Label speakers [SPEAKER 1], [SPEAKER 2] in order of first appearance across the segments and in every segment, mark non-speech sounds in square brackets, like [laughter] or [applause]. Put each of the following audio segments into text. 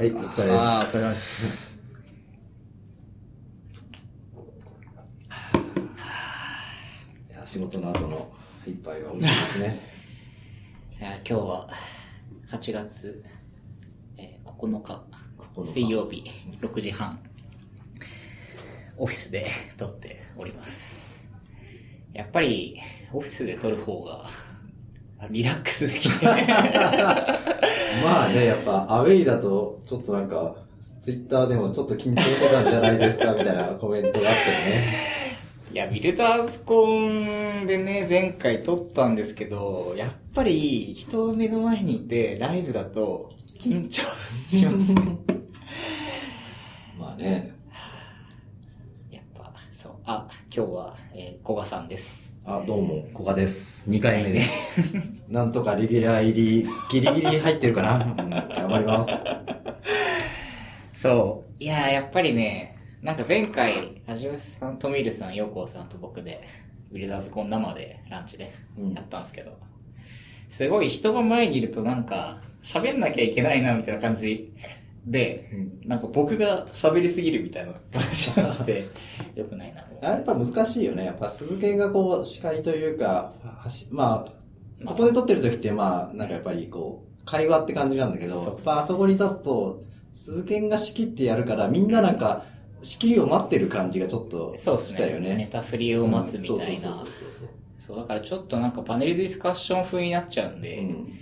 [SPEAKER 1] はい、お疲れです。
[SPEAKER 2] ああ、お疲れ様です。
[SPEAKER 1] いや仕事の後の一杯は美味しいですね。
[SPEAKER 2] いや、今日は、8月、えー9日、
[SPEAKER 1] 9日
[SPEAKER 2] 水曜日、6時半、オフィスで [laughs] 撮っております。やっぱり、オフィスで撮る方が、リラックスできて、[laughs]
[SPEAKER 1] まあね、やっぱアウェイだと、ちょっとなんか、ツイッターでもちょっと緊張してたんじゃないですかみたいなコメントがあってね。
[SPEAKER 2] いや、ビルダーズコンでね、前回撮ったんですけど、やっぱり人を目の前にいて、ライブだと緊張しますね。
[SPEAKER 1] まあね。[laughs]
[SPEAKER 2] やっぱ、そう。あ、今日は、えー、古賀さんです。
[SPEAKER 1] あ、どうも、古賀です。2回目です。なんとかレギュラー入り、ギリギリ入ってるかな？うん、頑張ります。
[SPEAKER 2] そう。いやー、やっぱりね、なんか前回、アジオスさん、トミールさん、ヨコウさんと僕で、ビルダーズコン生でランチで
[SPEAKER 1] うん
[SPEAKER 2] やったんですけど、すごい人が前にいるとなんか、喋んなきゃいけないな、みたいな感じで、
[SPEAKER 1] うん
[SPEAKER 2] なんか僕が喋りすぎるみたいな感じになってて、[laughs] よくないなと思って。
[SPEAKER 1] やっぱ難しいよね。やっぱ鈴木がこう、司会というか、まあ、ここで撮ってる時ってまあ、なんかやっぱりこう、会話って感じなんだけど、
[SPEAKER 2] そうそう
[SPEAKER 1] さあ、あそこに立つと、鈴木が仕切ってやるから、みんななんか、仕切りを待ってる感じがちょっと。したよね。
[SPEAKER 2] ネタ振りを待つみたいな。
[SPEAKER 1] そう、
[SPEAKER 2] だからちょっとなんかパネルディスカッション風になっちゃうんで、
[SPEAKER 1] うん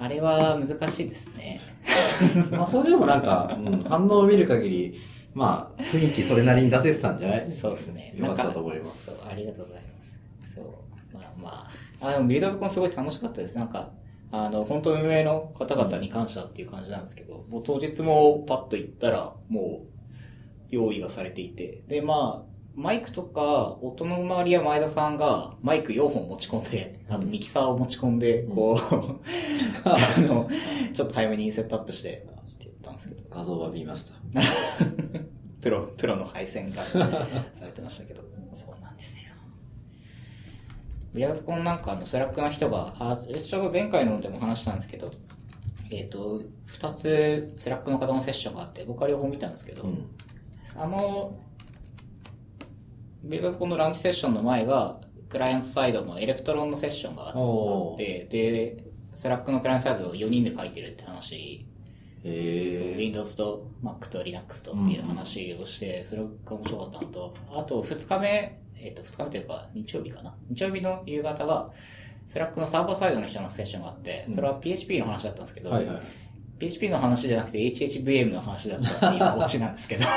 [SPEAKER 2] あれは難しいですね。[laughs]
[SPEAKER 1] まあ、それでもなんか、うん、反応を見る限り、まあ、雰囲気それなりに出せてたんじゃない？
[SPEAKER 2] そうですね。
[SPEAKER 1] よかったと思います
[SPEAKER 2] そう、ありがとうございます。そう。まあまあ、あの、ビルダーズコンすごい楽しかったです。なんか、あの、本当運営の方々に感謝っていう感じなんですけど、もう当日もパッと行ったら、もう、用意がされていて。で、まあ、マイクとか、音の周りは前田さんがマイク4本持ち込んで、あとミキサーを持ち込んで、こう、[laughs] あの、ちょっと早めにセットアップして、って言ったんですけど、
[SPEAKER 1] 画像は見ました。[laughs]
[SPEAKER 2] プロ、プロの配線が [laughs] されてましたけど、そうなんですよ。 builderscon なんかあの、 Slack の人が、あ、ちょうど前回のでも話したんですけど、えっ、と、二つ Slack の方のセッションがあって、僕は両方見たんですけど、
[SPEAKER 1] うん。
[SPEAKER 2] あの、 builderscon のランチセッションの前が、クライアントサイドの Electron のセッションがあって、で、Slack のクライアントサイドを4人で書いてるって話そう。Windows と Mac と Linux とっていう話をして、それが面白かったのと、あと2日目、えっ、と、2日目というか、日曜日かな。日曜日の夕方が、 Slack のサーバーサイドの人のセッションがあって、それは PHP の話だったんですけど、
[SPEAKER 1] はいはい。
[SPEAKER 2] PHP の話じゃなくて HHVM の話だったっていうオチなんですけど、[laughs]
[SPEAKER 1] あ、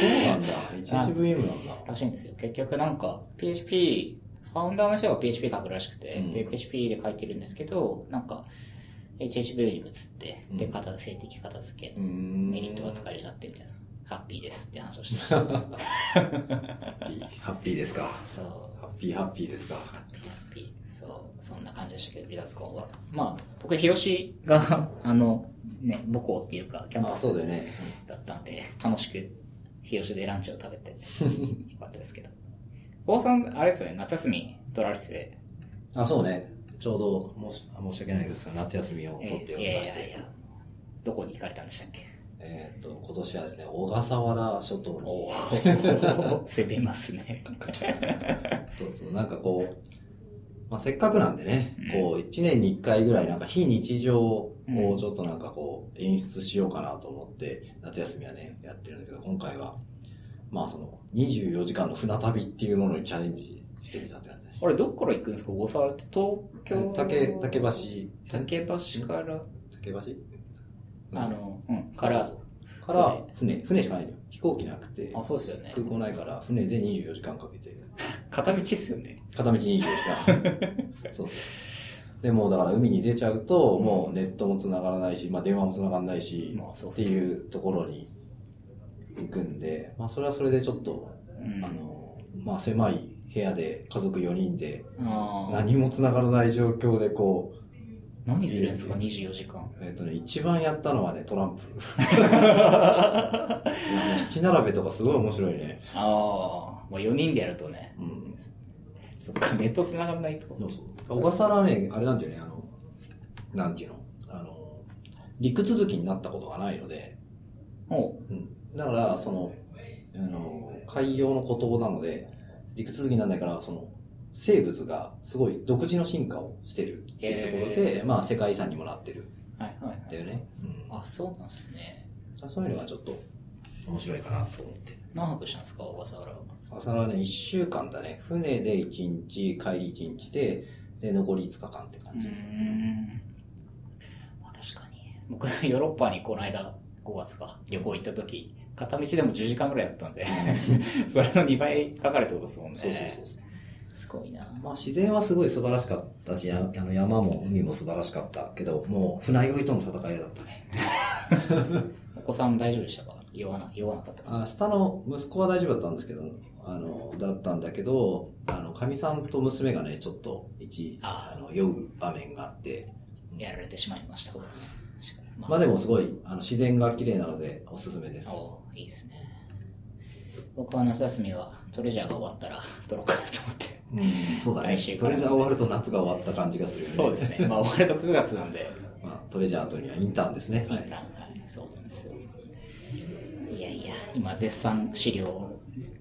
[SPEAKER 1] そうなんだ。HHVM なんだ。
[SPEAKER 2] らしいんですよ。結局なんか、PHP、ファウンダーの人が PHP 書くらしくて、
[SPEAKER 1] うん
[SPEAKER 2] で、PHP で書いてるんですけど、なんか、HHVM に移って、で、
[SPEAKER 1] うん
[SPEAKER 2] 片静的片付け
[SPEAKER 1] うーん。
[SPEAKER 2] メリットが使えるようになってみたいな。ハッピーですって話をしてました。
[SPEAKER 1] ハッピーハッピーですか？
[SPEAKER 2] そう。
[SPEAKER 1] ハッピーハッピーですか？
[SPEAKER 2] ハッピーハッピー。そう。そんな感じでしたけど、ビラツコンは。まあ、僕、日吉が、あの、ね、母校っていうか、キャンパ
[SPEAKER 1] あ、
[SPEAKER 2] ス
[SPEAKER 1] だ
[SPEAKER 2] ったんで、楽しく、日吉でランチを食べて、[laughs] よかったですけど。大さん、あれですよね、夏休み取られてて、
[SPEAKER 1] あ、そうね。ちょうど、申し訳ないですが、夏休みを取ってお
[SPEAKER 2] いや
[SPEAKER 1] りまして。
[SPEAKER 2] いやいや、どこに行かれたんでしたっけ？
[SPEAKER 1] えーっと、今年はですね、小笠原諸島に。[laughs]
[SPEAKER 2] 攻めますね。
[SPEAKER 1] そうそう、なんかこう、まあ、せっかくなんでね、こう、一年に一回ぐらいなんか非日常をちょっとなんかこう、演出しようかなと思って、夏休みはね、やってるんだけど、今回は、まあその、24時間の船旅っていうものにチャレンジしてみたって感じね。
[SPEAKER 2] あれ、どっから行くんですか？大沢って東京？
[SPEAKER 1] 竹、竹橋、
[SPEAKER 2] 竹橋から、
[SPEAKER 1] 竹橋？
[SPEAKER 2] あの、うん、から、
[SPEAKER 1] から、船、船しかないのよ。飛行機なくて、
[SPEAKER 2] あ、そうですよね。
[SPEAKER 1] 空港ないから、船で24時間かけて、[laughs]
[SPEAKER 2] 片道っすよね。
[SPEAKER 1] 片道24時間。[laughs] そうそう。でもうだから海に出ちゃうと、もうネットも繋がらないし、まあ電話も繋がらないし、
[SPEAKER 2] まあそうっ
[SPEAKER 1] っていうところに行くんで、まあそれはそれでちょっと、
[SPEAKER 2] うん
[SPEAKER 1] あの、まあ狭い部屋で家族4人で
[SPEAKER 2] あー
[SPEAKER 1] 何も繋がらない状況でこう、
[SPEAKER 2] 何するんですか、24時間。
[SPEAKER 1] えっ、とね、一番やったのはね、トランプ。[laughs] 七並べとかすごい面白いね。
[SPEAKER 2] ああ、まあ4人でやるとね。
[SPEAKER 1] うん。
[SPEAKER 2] そっか、ネット繋がらないと。
[SPEAKER 1] そうそう。小笠原はね、あれなんだよね、あの、なんていうの？あの、陸続きになったことがないので、
[SPEAKER 2] おう
[SPEAKER 1] うん。だから、その、あの、海洋の孤島なので、陸続きにならないから、その、生物がすごい独自の進化をしてるっていうところで、まあ世界遺産にもなってる
[SPEAKER 2] はいはいはい。
[SPEAKER 1] んだよね。うん。
[SPEAKER 2] あ、そうなんすね。
[SPEAKER 1] そういうのがちょっと面白いかなと思って。
[SPEAKER 2] 何泊したんですか、小笠原は？
[SPEAKER 1] 朝はね、1週間だね。船で1日、帰り1日で、で、残り5日間って感じ。
[SPEAKER 2] うーん。まあ確かに。僕、ヨーロッパにこの間、5月か、旅行行った時、片道でも10時間ぐらいだったんで、[laughs] それの2倍かかるってことですもんね。
[SPEAKER 1] そうそうそうそう。
[SPEAKER 2] すごいな。
[SPEAKER 1] まあ自然はすごい素晴らしかったし、ああの山も海も素晴らしかったけど、もう船酔いとの戦いだったね。[laughs]
[SPEAKER 2] お子さん大丈夫でしたか？酔わな、酔わなかったですか？
[SPEAKER 1] あ下の息子は大丈夫だったんですけど、あの、だったんだけど、あの、かみさんと娘がね、ちょっと一、
[SPEAKER 2] あ
[SPEAKER 1] あの、酔う場面があって、
[SPEAKER 2] やられてしまいましたか。ま
[SPEAKER 1] まあでもすごい、あの、自然が綺麗なので、おすすめです。
[SPEAKER 2] おいいですね。僕は夏休みはトレジャーが終わったら撮ろうかなと思って。
[SPEAKER 1] うん、そうだね。トレジャー終わると夏が終わった感じがするよね。
[SPEAKER 2] そうですね。まあ終わると9月なんで、[laughs]
[SPEAKER 1] まあ、トレジャーというにはインターンですね。
[SPEAKER 2] インターン、はい、そうなんですよ。いやいや、今絶賛資料、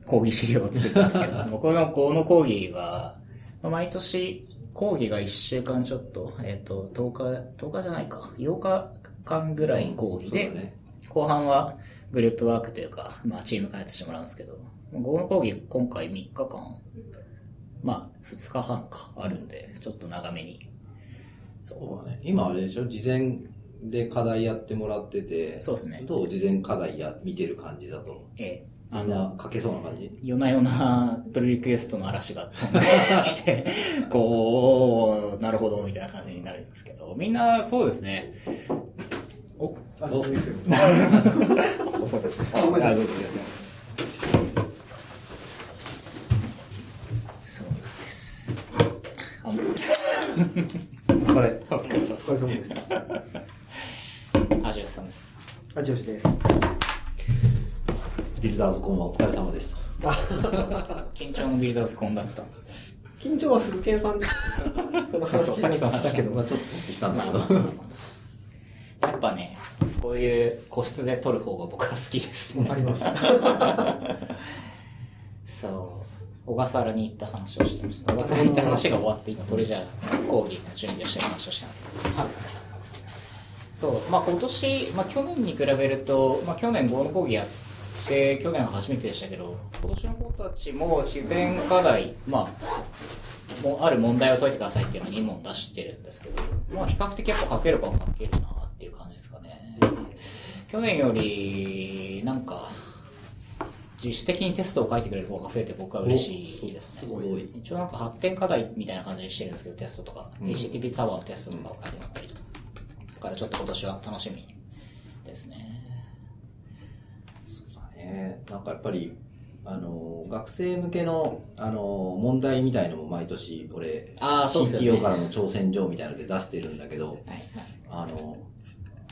[SPEAKER 2] 講義資料を作ってますけど、僕のこの講義は、まあ毎年講義が1週間ちょっと、えっ、と、10日、10日じゃないか、8日間ぐらい講義で、
[SPEAKER 1] そうだね。
[SPEAKER 2] 後半はグループワークというか、まあチーム開発してもらうんですけど、午後講義今回3日間、まあ2日半かあるんで、ちょっと長めに。そう
[SPEAKER 1] ね。今あれでしょ？事前で課題やってもらってて、
[SPEAKER 2] そうですね。
[SPEAKER 1] どう事前課題や、見てる感じだと。
[SPEAKER 2] ええ、
[SPEAKER 1] みんな書けそうな感じ？
[SPEAKER 2] 夜な夜なプルリクエストの嵐が飛んできて、[laughs] こう、なるほど、みたいな感じになるんですけど、みんなそうですね。お、
[SPEAKER 3] あ、そうですよ。[laughs]
[SPEAKER 2] そうですね。
[SPEAKER 3] あごめんなさい
[SPEAKER 2] あどうぞそうなんです。あ、もう
[SPEAKER 1] これ。
[SPEAKER 2] お疲れ様
[SPEAKER 3] お疲れ様です。
[SPEAKER 2] アジオスさんです。
[SPEAKER 3] あ、上司です。
[SPEAKER 1] ビルダーズコンはお疲れ様でした。
[SPEAKER 3] あ、
[SPEAKER 2] 緊張のビルダーズコンだった。
[SPEAKER 3] 緊張は鈴木さんです。その話
[SPEAKER 2] さっきの話
[SPEAKER 3] したけど。
[SPEAKER 1] まあちょっとさっきしたんだけど。
[SPEAKER 2] やっぱね、こういう個室で撮る方が僕は好きです。
[SPEAKER 3] あります。[laughs]
[SPEAKER 2] そう。小笠原に行った話をしてました。小笠原に行った話が終わって、今トレジャー講義の準備をしてる話をしたんですけど。はいそう。まあ今年、まあ去年に比べると、まあ去年合の講義やって、去年は初めてでしたけど、今年の子たちも自然課題、まあ、もうある問題を解いてくださいっていうのを2問出してるんですけど、まあ比較的やっぱ書けるか書けるなっていう感じですかね。去年より、なんか、自主的にテストを書いてくれる方が増えて僕は嬉しいですね。
[SPEAKER 1] すごい。
[SPEAKER 2] 一応なんか発展課題みたいな感じにしてるんですけど、テストとか、
[SPEAKER 1] うん
[SPEAKER 2] HTTP サーバーのテストとかを書いてもらったりとか。だからちょっと今年は楽しみですね。
[SPEAKER 1] そうだね。なんかやっぱり、あの、学生向けの、あの、問題みたいのも毎年、俺、
[SPEAKER 2] あーそうっすよね
[SPEAKER 1] CTO からの挑戦状みたいので出してるんだけど、
[SPEAKER 2] はいはい。
[SPEAKER 1] あの、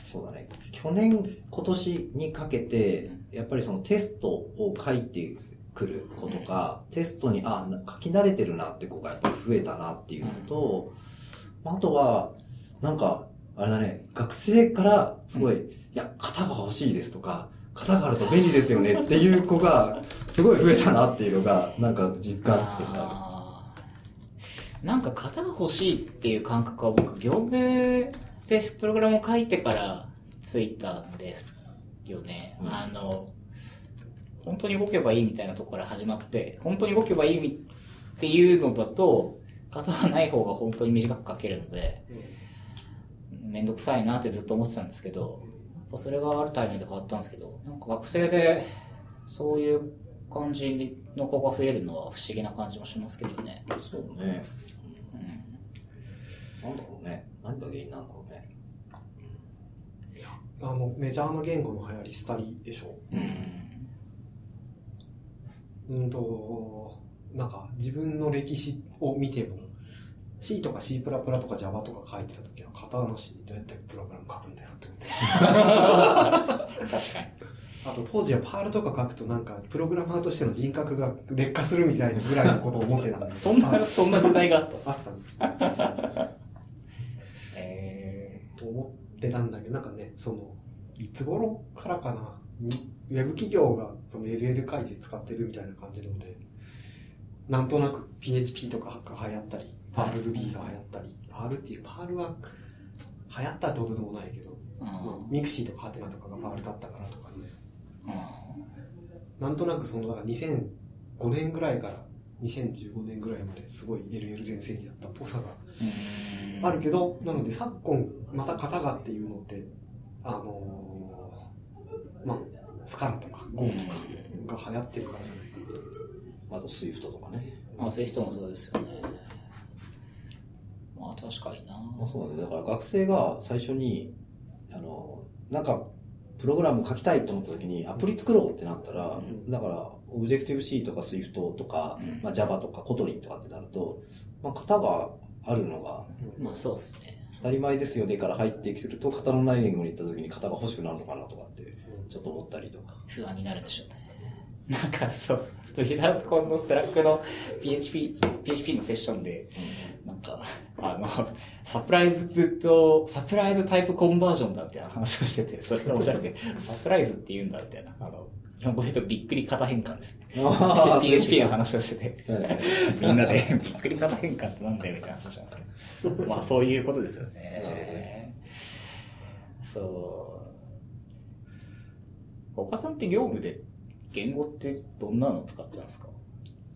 [SPEAKER 1] そうだね。去年、今年にかけて、やっぱりそのテストを書いてくる子とか、テストに、あ、な書き慣れてるなって子がやっぱ増えたなっていうのと、あとは、なんか、あれだね、学生からすごい、いや、型が欲しいですとか、型があると便利ですよねっていう子が、すごい増えたなっていうのが、なんか実感としてあ
[SPEAKER 2] あー。なんか型が欲しいっていう感覚は僕、業務でプログラムを書いてからついたんですよね。
[SPEAKER 1] うん
[SPEAKER 2] あの、本当に動けばいいみたいなところから始まって、本当に動けばいいっていうのだと、型がない方が本当に短く書けるので、めんどくさいなってずっと思ってたんですけど、やっぱそれがあるタイミングで変わったんですけど、なんか学生でそういう感じの子が増えるのは不思議な感じもしますけどね。
[SPEAKER 1] る。そうね。
[SPEAKER 2] うん
[SPEAKER 1] なんだろうね。何が原因なんだろうね。
[SPEAKER 3] あの、メジャーな言語の流行り、スタリでしょ。うんと、なんか、自分の歴史を見ても、C とか C++ とか Java とか書いてた時は、型なしにどうやってプログラム書くんだよって思って。
[SPEAKER 2] 確か [laughs]
[SPEAKER 3] あと当時はパールとか書くとなんか、プログラマーとしての人格が劣化するみたいなぐらいのことを思ってたんで
[SPEAKER 2] に。
[SPEAKER 3] す
[SPEAKER 2] そんな、そんな時代があった。
[SPEAKER 3] あったんです。[laughs]
[SPEAKER 2] え
[SPEAKER 3] と思ってたんだけど、なんかね、その、いつ頃からかな、にウェブ企業がその LL 書いて使ってるみたいな感じなので、なんとなく PHP とかが流行ったり、
[SPEAKER 2] はい。
[SPEAKER 3] RLB が流行ったり、R っていう、パールは流行ったってことでもないけど、
[SPEAKER 2] うん。
[SPEAKER 3] まあ、 mixi とかはてなとかが Perl だったからとかね、
[SPEAKER 2] う
[SPEAKER 3] なんとなくその、だから2005年ぐらいから2015年ぐらいまですごい LL 全盛期だったっぽさが
[SPEAKER 2] ん。
[SPEAKER 3] あるけど、なので昨今、また型がっていうのって、あのーまあ、 Scala とか Go とかが流行ってるからじゃないかなと。
[SPEAKER 1] あと Swift とかね。
[SPEAKER 2] まあそういう人もそうですよね。まあ確かにな。
[SPEAKER 1] まあそうだね。だから学生が最初に、あの、なんか、プログラム書きたいと思った時にアプリ作ろうってなったら、
[SPEAKER 3] ん
[SPEAKER 1] だから、 Objective-C とか Swift とか、
[SPEAKER 2] うん
[SPEAKER 1] まあ Java とか Kotlin とかってなると、まあ型があるのが
[SPEAKER 2] まあそうですね。
[SPEAKER 1] 当たり前ですよねから入ってくると、型のない言語に行った時に型が欲しくなるのかなとかって、ちょっと思ったりとか。
[SPEAKER 2] 不安になるんでしょうね。[laughs] なんかそう、 builderscon の Slack の PHP、PHP のセッションで、なんか、あの、サプライズと、サプライズタイプコンバージョンだって話をしてて、それが面白くて、サプライズって言うんだみたいな、あの、日本語で言うとびっくり型変換です PHP の話をしてて、みんなでびっくり型変換ってなんだよみたいな話をしたんですけど、まあそういうことですよね。そう。岡さんって業務で言語ってどんなの使ってたんですか？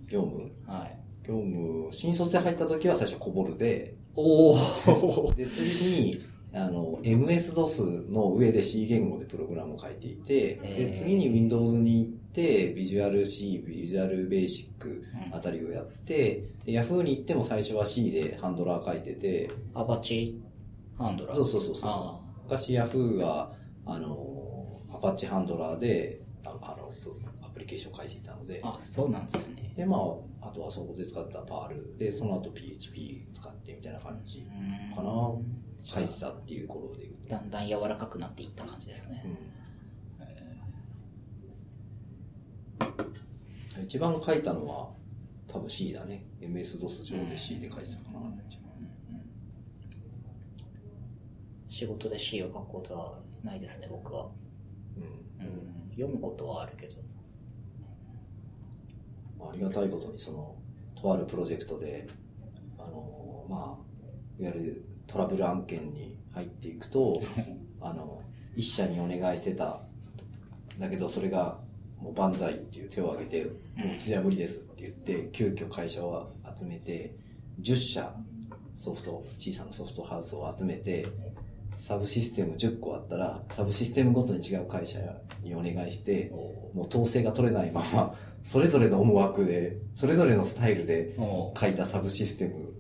[SPEAKER 1] 業務？
[SPEAKER 2] はい。
[SPEAKER 1] 業務、新卒で入った時は最初コボルで、
[SPEAKER 2] おお。
[SPEAKER 1] で、次に、あの、MS-DOS の上で C 言語でプログラムを書いていて、で、次に Windows に行って、Visual C、Visual Basic
[SPEAKER 2] うん
[SPEAKER 1] あたりをやって、で Yahoo に行っても最初は C でハンドラー書いてて、
[SPEAKER 2] アパチハンドラー？
[SPEAKER 1] そうそうそうそう
[SPEAKER 2] あ
[SPEAKER 1] 昔 Yahoo は、あの、アパッチハンドラーで、ああの、アプリケーションを書いていたので、
[SPEAKER 2] あ。あ、そうなんですね。
[SPEAKER 1] で、まあ、あとはそこで使ったパールで、その後 PHP 使ってみたいな感じ
[SPEAKER 2] うん
[SPEAKER 1] かな。書いてたっていう頃で。
[SPEAKER 2] だんだん柔らかくなっていった感じですね。
[SPEAKER 1] うん一番書いたのは多分 C だね。MS-DOS 上で C で書いてたかな。
[SPEAKER 2] 仕事で C を書くことはないですね、僕は。
[SPEAKER 1] うん
[SPEAKER 2] うん、読むことはあるけど。
[SPEAKER 1] ありがたいことにその、とあるプロジェクトで、あの、まあ、いわゆるトラブル案件に入っていくと、[laughs] あの、一社にお願いしてた、だけどそれが、もう万歳っていう手を挙げて、もううちでは無理ですって言って、急遽会社を集めて、10社ソフト、小さなソフトハウスを集めて、サブシステム10個あったら、サブシステムごとに違う会社にお願いして、もう統制が取れないまま、それぞれの思惑で、それぞれのスタイルで
[SPEAKER 2] お
[SPEAKER 1] 書いたサブシステム、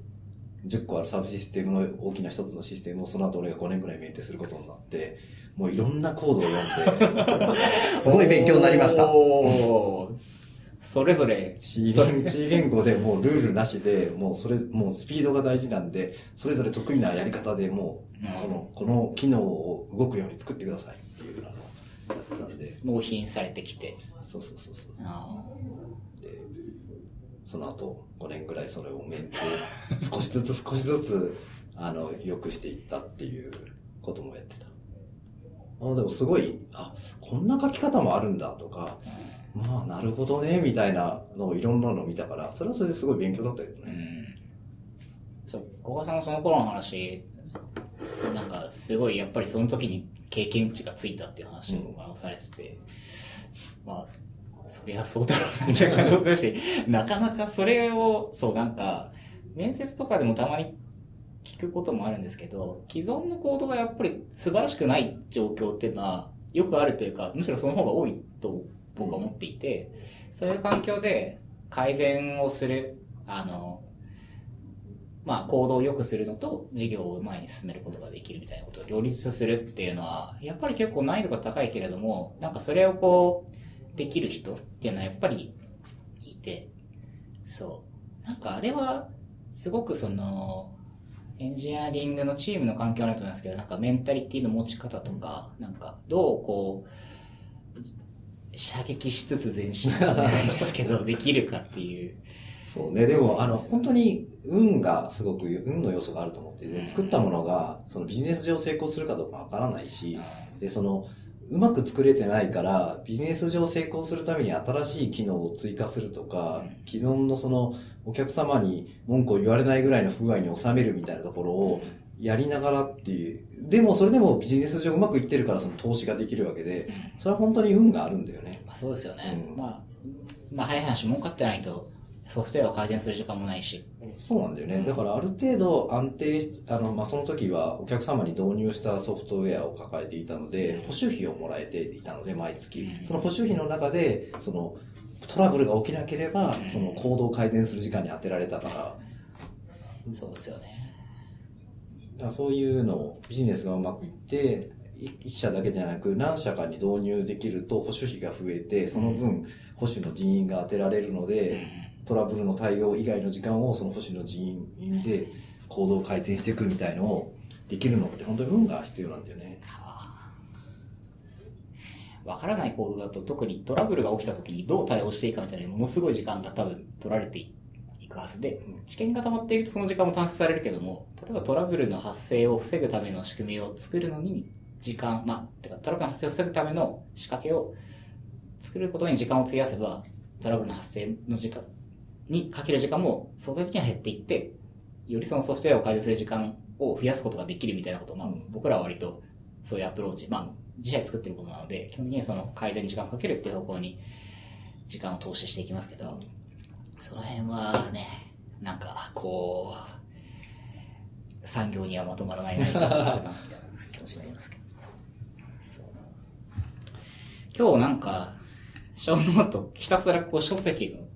[SPEAKER 1] 10個あるサブシステムの大きな一つのシステムをその後俺が5年ぐらいメンテすることになって、もういろんなコードを読んで、すごい勉強になりました。
[SPEAKER 2] それぞれ、
[SPEAKER 1] C 言語でもうルールなしで、もうそれ、もうスピードが大事なんで、それぞれ得意なやり方でもう、
[SPEAKER 2] うん
[SPEAKER 1] この、この機能を動くように作ってくださいっていうのをやってたんで、
[SPEAKER 2] 納品されてきて。
[SPEAKER 1] そうそうそうそう。その後5年ぐらいそれをメンテ、[laughs] 少しずつ少しずつ、あの、良くしていったっていうこともやってた。あでもすごい、あ、こんな書き方もあるんだとか、まあなるほどね、みたいなのをいろんなのを見たから、それはそれですごい勉強だったけど
[SPEAKER 2] ーう
[SPEAKER 1] ね。
[SPEAKER 2] ん。そう、小川さんのその頃の話、なんかすごいやっぱりその時に経験値がついたっていう話をされてて、まあ、そりゃそうだろうなっていう感じもするし、なかなかそれを、そうなんか、面接とかでもたまに聞くこともあるんですけど、既存のコードがやっぱり素晴らしくない状況っていうのはよくあるというか、むしろその方が多いと僕は思っていて、そういう環境で改善をする、あの、まあ、行動を良くするのと、事業を前に進めることができるみたいなことを両立するっていうのは、やっぱり結構難易度が高いけれども、なんかそれをこう、できる人っていうのはやっぱりいて、そう。なんかあれは、すごくその、エンジニアリングのチームの環境になると思いますけど、なんかメンタリティの持ち方とか、なんかどうこう、射撃しつつ前進じゃないですけど、[laughs] できるかっていう、
[SPEAKER 1] そうね、でも、あの、本当に運がすごく、運の要素があると思ってて、作ったものが、そのビジネス上成功するかどうかわからないし、で、その、うまく作れてないから、ビジネス上成功するために新しい機能を追加するとか、既存のその、お客様に文句を言われないぐらいの不具合に収めるみたいなところを、やりながらっていう。でも、それでもビジネス上うまくいってるから、その投資ができるわけで、それは本当に運があるんだよね。
[SPEAKER 2] まあそうですよね。
[SPEAKER 1] うん
[SPEAKER 2] まあ、まあ早い話儲かってないとソフトウェアを改善する時間もないし。
[SPEAKER 1] そうなんだよね。だからある程度安定し、あの、まあ、その時はお客様に導入したソフトウェアを抱えていたので、保守費をもらえていたので、毎月。その保守費の中で、その、トラブルが起きなければ、その行動を改善する時間に当てられたから、
[SPEAKER 2] そうですよね。
[SPEAKER 1] だからそういうのをビジネスがうまくいって、い一社だけじゃなく何社かに導入できると保守費が増えて、その分保守の人員が当てられるので、トラブルの対応以外の時間をその保守の人員で行動を改善していくみたいのをできるのって本当に運が必要なんだよね。
[SPEAKER 2] わからないコードだと特にトラブルが起きた時にどう対応していいかみたいなものすごい時間が多分取られていくはずで、知見が溜まっていくとその時間も短縮されるけども、例えばトラブルの発生を防ぐための仕組みを作るのに時間、まあ、てかトラブルの発生を防ぐための仕掛けを作ることに時間を費やせば、トラブルの発生の時間にかける時間も相対的には減っていって、よりそのソフトウェアを改善する時間を増やすことができるみたいなことを、まあ、僕らは割とそういうアプローチ、まあ、自社で作ってることなので、基本的にその改善に時間をかけるっていう方向に時間を投資していきますけど、その辺はね、なんか、こう、産業にはまとまらないな、みたいな気持ちになりますけど。今日なんか、ショーノート、ひたすらこう書籍の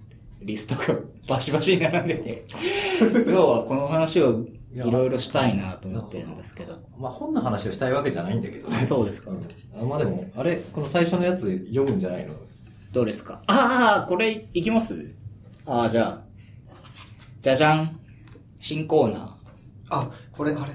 [SPEAKER 2] リストがバシバシに並んでて、[laughs] 今日はこの話をいろいろしたいなと思ってるんですけど。
[SPEAKER 1] まあ本の話をしたいわけじゃないんだけどね。
[SPEAKER 2] あそうですか。
[SPEAKER 1] あまあでも、あれ、この最初のやつ読むんじゃないの？
[SPEAKER 2] どうですか？ああ、これいきます？ああ、じゃあ。じゃじゃん。新コーナー。
[SPEAKER 3] あ、これ、あれ、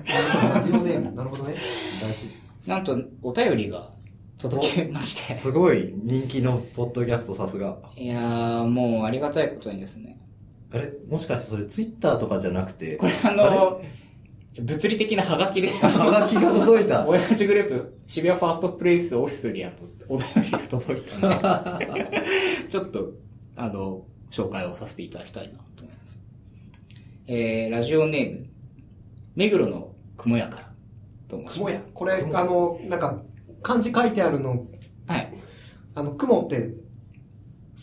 [SPEAKER 3] ラジオネーム。なるほどね。大事。
[SPEAKER 2] なんと、お便りが届けまして。
[SPEAKER 1] すごい人気のポッドキャストさすが。
[SPEAKER 2] いやー、もうありがたいことにですね。
[SPEAKER 1] あれ？もしかしてそれツイッターとかじゃなくて、
[SPEAKER 2] これあの、物理的なハガキで、
[SPEAKER 1] はがきが届いた。
[SPEAKER 2] 親父グループ、渋谷ファーストプレイスオフィスにあの、お便りが届いたんで、[laughs] ちょっと、あの、紹介をさせていただきたいなと思います。えー、ラジオネーム、目黒の雲屋から、と申し
[SPEAKER 3] 雲や
[SPEAKER 2] ます。。
[SPEAKER 3] これ、あの、なんか、漢字書いてあるの、
[SPEAKER 2] はい。
[SPEAKER 3] あの、雲って、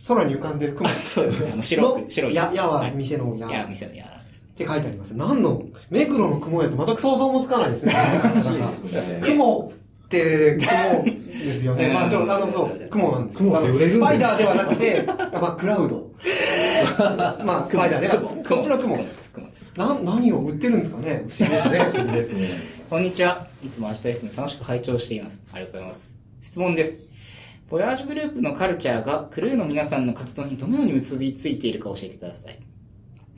[SPEAKER 3] 空に浮かんでる雲。[laughs]
[SPEAKER 2] そうですね。あの、白く、白い
[SPEAKER 3] や、やは
[SPEAKER 2] はい
[SPEAKER 3] 店のや。
[SPEAKER 2] いや、
[SPEAKER 3] っ
[SPEAKER 2] 店のやですね。
[SPEAKER 3] て書いてあります。何の、目黒の雲やと全く想像もつかないですね。なんか雲って、雲ですよね。まあ、ちょあの、そう、雲なんです
[SPEAKER 1] 雲って売れる
[SPEAKER 3] スパイダーではなくて、[laughs] まあ、クラウド。[laughs] まあ、スパイダーでは、そっちの雲
[SPEAKER 2] 雲。です。
[SPEAKER 3] 何を売ってるんですかね？不思議ですね。
[SPEAKER 1] 不思議ですね。[laughs]
[SPEAKER 2] こんにちは。いつも明日 F 楽しく拝聴しています。ありがとうございます。質問です。ボヤージュグループのカルチャーがクルーの皆さんの活動にどのように結びついているか教えてください。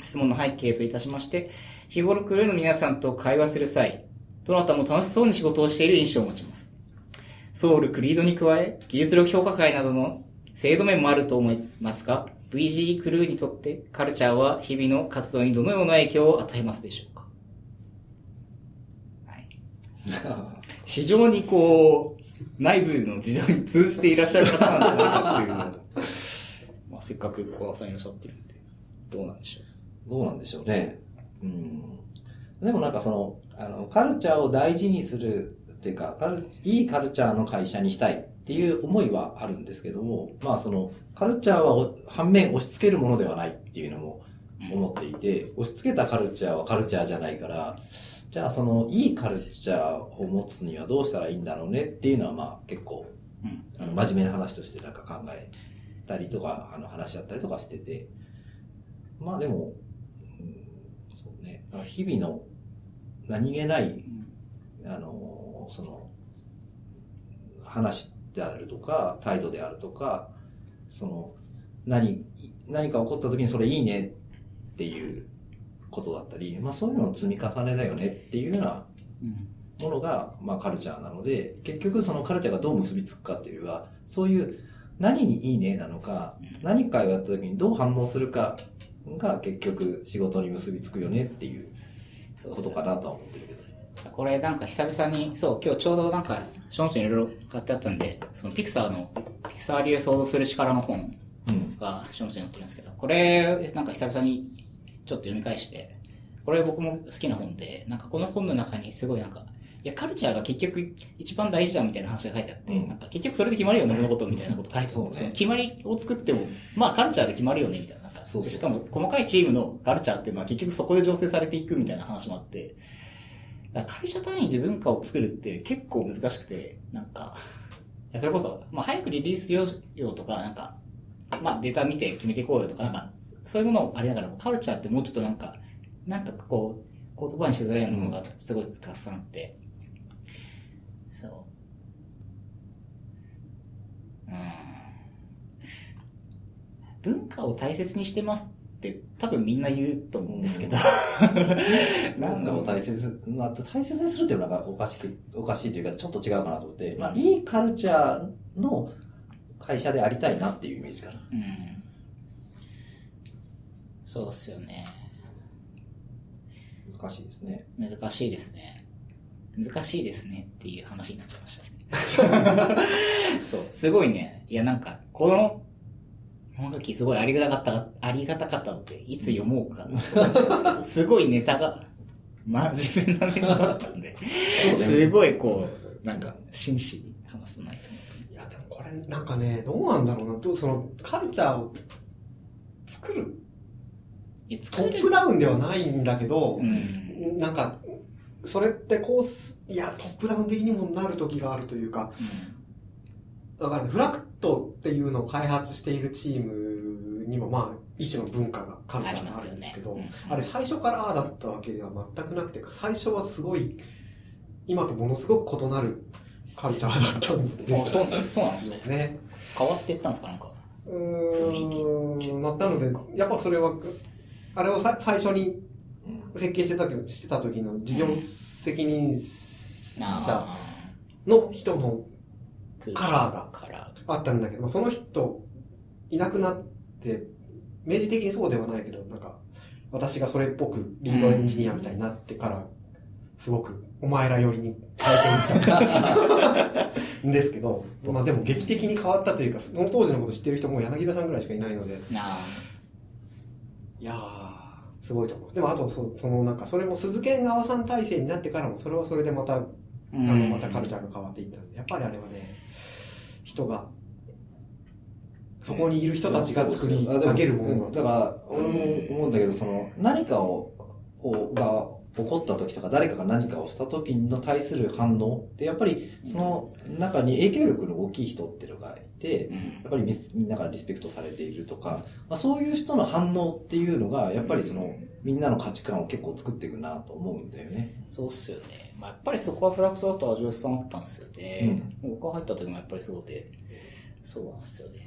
[SPEAKER 2] 質問の背景といたしまして、日頃クルーの皆さんと会話する際、どなたも楽しそうに仕事をしている印象を持ちます。ソウル、クリードに加え、技術力評価会などの制度面もあると思いますが、VG クルーにとってカルチャーは日々の活動にどのような影響を与えますでしょうか？はい。[laughs] 非常にこう、内部の事情に通じていらっしゃる方なんじゃないかっていうのを、まあ、せっかく小川さんいらっしゃってるんで、どうなんでしょ
[SPEAKER 1] どうなんでしょうね。うん。でもなんかその、あの、カルチャーを大事にするっていうか、いいカルチャーの会社にしたいっていう思いはあるんですけども、まあその、カルチャーはお反面押し付けるものではないっていうのも思っていて、押し付けたカルチャーはカルチャーじゃないから、じゃあその、いいカルチャーを持つにはどうしたらいいんだろうねっていうのはまあ結構、
[SPEAKER 2] う。うん。
[SPEAKER 1] あの真面目な話としてなんか考えたりとか、あの話し合ったりとかしてて、まあでも、うんそうね、日々の何気ない、あの、その、話であるとか、態度であるとか、その、何、何か起こった時にそれいいねっていうことだったり、まあそういうのの積み重ねだよねっていうような。ものが、まあ、カルチャーなので、結局そのカルチャーがどう結びつくかっていうよりは、そういう何にいいねなのか、何かをやった時にどう反応するかが結局仕事に結びつくよねっていうことかなとは思ってる。
[SPEAKER 2] これなんか久々に、そう、今日ちょうどなんか、ショーンといろいろ買ってあったんで、そのピクサーの、ピクサー流想像する力の本
[SPEAKER 1] うん。
[SPEAKER 2] がショーンに載ってるんですけど、これ、なんか久々にちょっと読み返して、これ僕も好きな本で、なんかこの本の中にすごいなんか、いや、カルチャーが結局一番大事じゃんみたいな話が書いてあって、
[SPEAKER 1] うん
[SPEAKER 2] なんか結局それで決まるよね、物事みたいなこと書いてあって、
[SPEAKER 1] そうね
[SPEAKER 2] 決まりを作っても、まあカルチャーで決まるよね、みたいな。なんか
[SPEAKER 1] そう
[SPEAKER 2] しかも細かいチームのカルチャーっていうのは結局そこで醸成されていくみたいな話もあって、会社単位で文化を作るって結構難しくて、なんか、いやそれこそ、まあ早くリリースしようよとか、なんか、まあデータ見て決めていこうよとか、なんか、そういうものをありながらも、カルチャーってもうちょっとなんか、なんかこう、言葉にしづらいものがすごいたくさんあって、そう。うん。文化を大切にしてますって多分みんな言うと思うんですけど。[laughs]
[SPEAKER 1] なんかを大切、まあ、大切にするっていうのがおかしく、おかしいというか、ちょっと違うかなと思って、まあ、いいカルチャーの会社でありたいなっていうイメージかな。
[SPEAKER 2] うん。そうっすよね。
[SPEAKER 1] 難しいですね。
[SPEAKER 2] 難しいですね。難しいですねっていう話になっちゃいました。[laughs] そう、すごいね。いや、なんか、この、本書きすごいありがたかった、ありがたかったので、いつ読もうかなと思ったんですけど、すごいネタが、真面目なネタだったんで、すごいこう、なんか、真摯に話すないと思って。
[SPEAKER 3] いや、でもこれ、なんかね、どうなんだろうな。どうその、カルチャーを作るトップダウンではないんだけど
[SPEAKER 2] う、ん。
[SPEAKER 3] なんか、それってこうす、いや、トップダウン的にもなる時があるというか、だからフラクトっていうのを開発しているチームにもまあ一種の文化がカルチャーがあるんですけど
[SPEAKER 2] あ
[SPEAKER 3] れ最初からああだったわけでは全くなくて最初はすごい今とものすごく異なるカルチャーだったんです
[SPEAKER 2] あそうなんですね。
[SPEAKER 3] ね
[SPEAKER 2] 変わっていったんですかなんか。
[SPEAKER 3] うーん。まあなのでやっぱそれはあれをさ最初に設計してた時してた時の事業責任者
[SPEAKER 2] あ
[SPEAKER 3] の人の
[SPEAKER 2] ー
[SPEAKER 3] カラーが
[SPEAKER 2] カラーが。
[SPEAKER 3] あったんだけど、まあ、その人いなくなって、明示的にそうではないけど、なんか、私がそれっぽくリードエンジニアみたいになってから、すごくお前ら寄りに変えていったん [laughs] ですけど、まあでも劇的に変わったというか、その当時のこと知ってる人も柳田さんぐらいしかいないので、
[SPEAKER 2] あ
[SPEAKER 3] いやー、すごいと思う。でもあとそ、そのなんか、それも鈴研川さん体制になってからも、それはそれでまた、あ
[SPEAKER 2] ー
[SPEAKER 3] の、またカルチャーが変わっていったんで、やっぱりあれはね、人が、そこにいる人たちが作り上げるものだ
[SPEAKER 1] だから、俺も思うんだけど、その、何かを、をが起こった時とか、誰かが何かをした時の対する反応って、やっぱり、その中に影響力の大きい人っていうのがいて、
[SPEAKER 2] うん
[SPEAKER 1] やっぱりみみんなからリスペクトされているとか、まあ、そういう人の反応っていうのが、やっぱりその、みんなの価値観を結構作っていくなと思うんだよね。
[SPEAKER 2] そうっすよね。まあ、やっぱりそこはフラクトだとアジョスさんあったんですよね。僕が入った時もやっぱりそうで、そうなんですよね。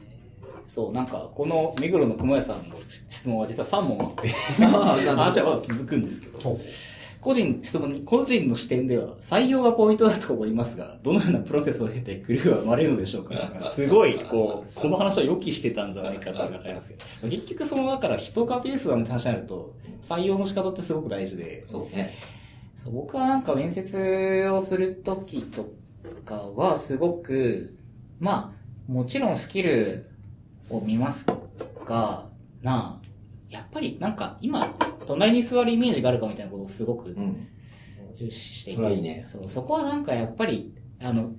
[SPEAKER 2] そう、なんか、この目黒の雲屋さんの質問は実は3問あって、話はまだ続くんですけど、個人、質問に、個人の視点では採用がポイントだと思いますが、どのようなプロセスを経てクルーは生まれるのでしょうか？すごい、こう、この話を予期してたんじゃないかってわかりますけど、[laughs] 結局その、だから人がベースなんて話になると、採用の仕方ってすごく大事で、
[SPEAKER 1] そうね。
[SPEAKER 2] そう僕はなんか面接をするときとかはすごく、まあ、もちろんスキルを見ますが、なあ、やっぱりなんか今、隣に座るイメージがあるかみたいなことをすごく
[SPEAKER 1] うん。
[SPEAKER 2] 重視してい
[SPEAKER 1] それはいいね。
[SPEAKER 2] そう、そこはなんかやっぱり、あの、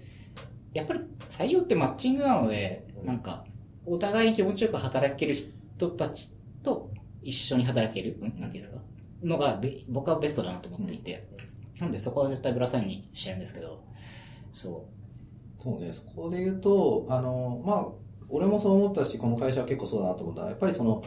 [SPEAKER 2] やっぱり採用ってマッチングなので、なんか、お互いに気持ちよく働ける人たちと一緒に働ける、んなんていうんですかのがべ、僕はベストだなと思っていて。なんでそこは絶対ブラサインにしてるんですけど、そ
[SPEAKER 1] そうね、そこで言うと、あの、まあ、俺もそう思ったし、この会社は結構そうだなと思ったやっぱりその、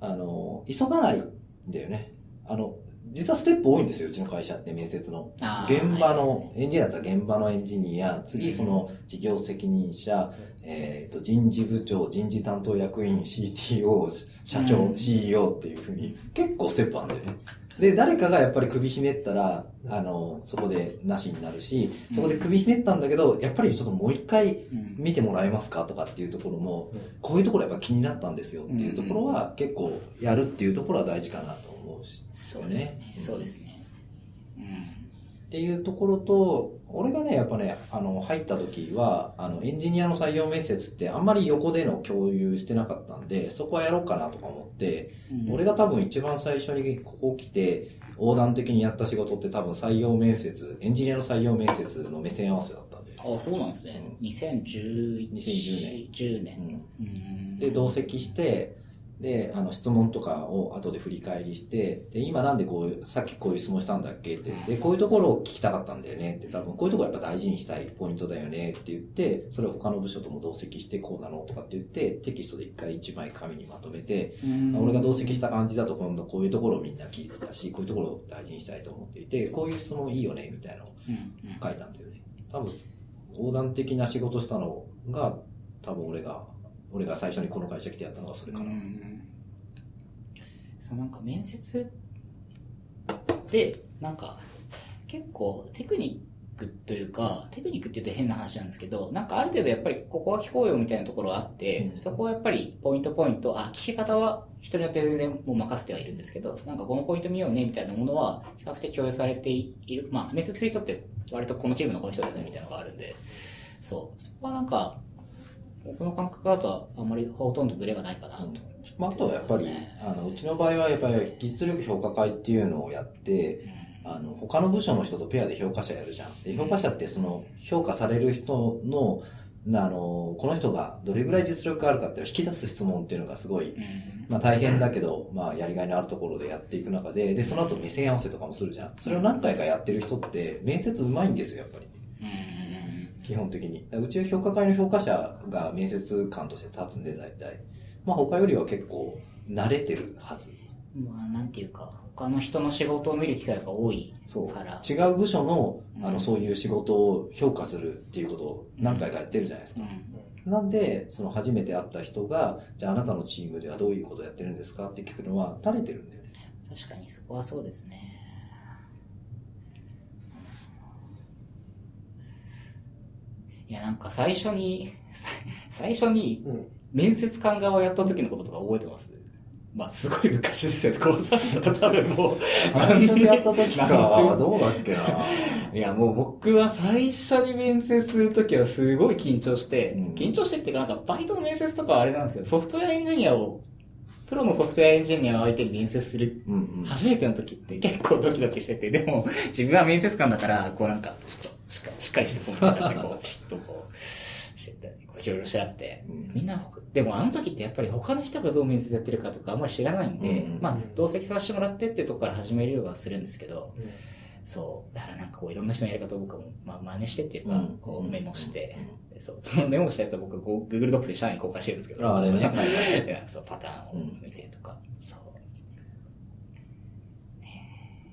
[SPEAKER 1] あの、急がないんだよね。あの、実はステップ多いんですよ、うちの会社って面接の。現場
[SPEAKER 2] はい
[SPEAKER 1] の、エンジニアだったら現場のエンジニア、次その事業責任者、えっ、と、人事部長、人事担当役員、CTO、社長、
[SPEAKER 2] うん
[SPEAKER 1] CEO っていうふうに、結構ステップあるんだよね。で、誰かがやっぱり首ひねったら、あの、そこでなしになるし、そこで首ひねったんだけど、やっぱりちょっともう一回
[SPEAKER 2] うん
[SPEAKER 1] 見てもらえますかとかっていうところも
[SPEAKER 3] うん、
[SPEAKER 1] こういうところやっぱ気になったんですよっていうところは、結構やるっていうところは大事かなと思うし。
[SPEAKER 2] そうですね。
[SPEAKER 1] うん
[SPEAKER 2] そうですね。うん。
[SPEAKER 1] っていうところと、俺がね、やっぱね、あの、入った時は、あの、エンジニアの採用面接ってあんまり横での共有してなかったんで、そこはやろうかなとか思って、
[SPEAKER 2] うん
[SPEAKER 1] 俺が多分一番最初にここ来て、横断的にやった仕事って多分採用面接、エンジニアの採用面接の目線合わせだったんで。
[SPEAKER 2] あ、そうなんですね。2010
[SPEAKER 1] 2010年
[SPEAKER 2] 10年。
[SPEAKER 1] うん
[SPEAKER 2] うん
[SPEAKER 1] で、同席して、で、あの、質問とかを後で振り返りして、で、今なんでこうさっきこういう質問したんだっけ？って、で、こういうところを聞きたかったんだよね？って、多分こういうところやっぱ大事にしたいポイントだよね？って言って、それを他の部署とも同席してこうなのとかって言って、テキストで一回一枚紙にまとめて、
[SPEAKER 2] うん。
[SPEAKER 1] 俺が同席した感じだと今度こういうところをみんな聞いてたし、こういうところを大事にしたいと思っていて、こういう質問いいよね？みたいなのを書いたんだよね。多分、横断的な仕事したのが、多分俺が、俺が最初にこの会社来てやったのがそれかな。
[SPEAKER 2] そうなんか面接でなんか結構テクニックというかテクニックって言うと変な話なんですけどなんかある程度やっぱりここは聞こうよみたいなところがあって、
[SPEAKER 1] うん。
[SPEAKER 2] そこはやっぱりポイントポイントあ聞き方は人によって全然もう任せてはいるんですけどなんかこのポイント見ようねみたいなものは比較的共有されている。まあ面接する人って割とこのチームのこの人だよねみたいなのがあるんで。そう。そこはなんか僕の感覚だとあんまりほとんどブレがないかなと。
[SPEAKER 1] まあ、あとはやっぱり、あの、うちの場合はやっぱり実力評価会っていうのをやって、あの、他の部署の人とペアで評価者やるじゃん。で、評価者ってその、評価される人の、あの、この人がどれぐらい実力があるかっていう引き出す質問っていうのがすごい、
[SPEAKER 2] うん
[SPEAKER 1] まあ大変だけど、まあやりがいのあるところでやっていく中で、で、その後目線合わせとかもするじゃん。それを何回かやってる人って、面接うまいんですよ、やっぱり。
[SPEAKER 2] うん
[SPEAKER 1] 基本的に。うちの評価会の評価者が面接官として立つんで、大体。まあ他よりは結構慣れてるはず。
[SPEAKER 2] まあ、なんていうか、他の人の仕事を見る機会が多い
[SPEAKER 1] そう
[SPEAKER 2] から。
[SPEAKER 1] 違う部署の、あの、
[SPEAKER 2] うん
[SPEAKER 1] そういう仕事を評価するっていうことを何回かやってるじゃないですか。
[SPEAKER 2] うん
[SPEAKER 1] なんで、その初めて会った人が、じゃああなたのチームではどういうことをやってるんですかって聞くのは、慣れてるんだよね。
[SPEAKER 2] 確かにそこはそうですね。いや、なんか最初に、さ [laughs] 最初に
[SPEAKER 3] うん。
[SPEAKER 2] 面接官側をやった時のこととか覚えてます？まあ、すごい昔ですよ、高3とか多分もう。
[SPEAKER 1] 最初に会った時
[SPEAKER 2] 何
[SPEAKER 1] か、
[SPEAKER 2] 週
[SPEAKER 1] どうだっけな？[laughs]
[SPEAKER 2] いや、もう僕は最初に面接するときはすごい緊張して、
[SPEAKER 1] うん
[SPEAKER 2] 緊張してっていうか、なんかバイトの面接とかはあれなんですけど、ソフトウェアエンジニアを、プロのソフトウェアエンジニアを相手に面接する、
[SPEAKER 1] うんうん。
[SPEAKER 2] 初めての時って結構ドキドキしてて、でも自分は面接官だから、こうなんか、ちょっとしっかりしっかりして、こうなんかして、こう、ピシッとこう、してこういろいろ調べて、
[SPEAKER 1] うん。
[SPEAKER 2] みんなほ、でもあの時ってやっぱり他の人がどう面接やってるかとかあんまり知らないんで、
[SPEAKER 1] うん。
[SPEAKER 2] まあ、同席させてもらってっていうところから始めるようはするんですけど、そう。だからなんかこういろんな人のやり方を僕も、まあ、真似してっていうか、
[SPEAKER 1] うん。
[SPEAKER 2] こうメモして、でそう、そのメモしたやつは僕 Google Docs で社員に公開してるんですけど、
[SPEAKER 1] ああれね。[laughs]
[SPEAKER 2] そう、パターンを見てとか、そう。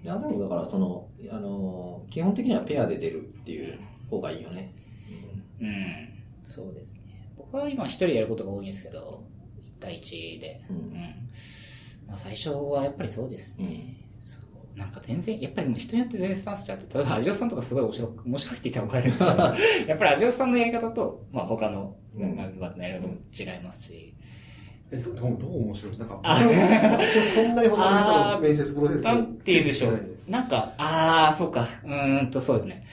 [SPEAKER 1] でもだからその、あの、基本的にはペアで出るっていう方がいいよね。
[SPEAKER 2] うん、そうですね。僕は今一人でやることが多いんですけど、1対1で。
[SPEAKER 1] うん
[SPEAKER 2] うん。まあ最初はやっぱりそうですね。そう。なんか全然、やっぱり人によって全然スタンス違って、例えばアジオさんとかすごい面白く、面白いって言ったら怒られるんですけど、[laughs] やっぱりアジオさんのやり方と、まあ他の、
[SPEAKER 1] うん
[SPEAKER 2] メンバーのやり方も違いますし、
[SPEAKER 3] え、どどう、どう面白い？なんか、
[SPEAKER 2] あ
[SPEAKER 3] 私はそんなに他の人の面接プロセスを
[SPEAKER 2] なんて言うんでしょう
[SPEAKER 3] ないん
[SPEAKER 2] か、あー、そうか。うーんと、そうですね。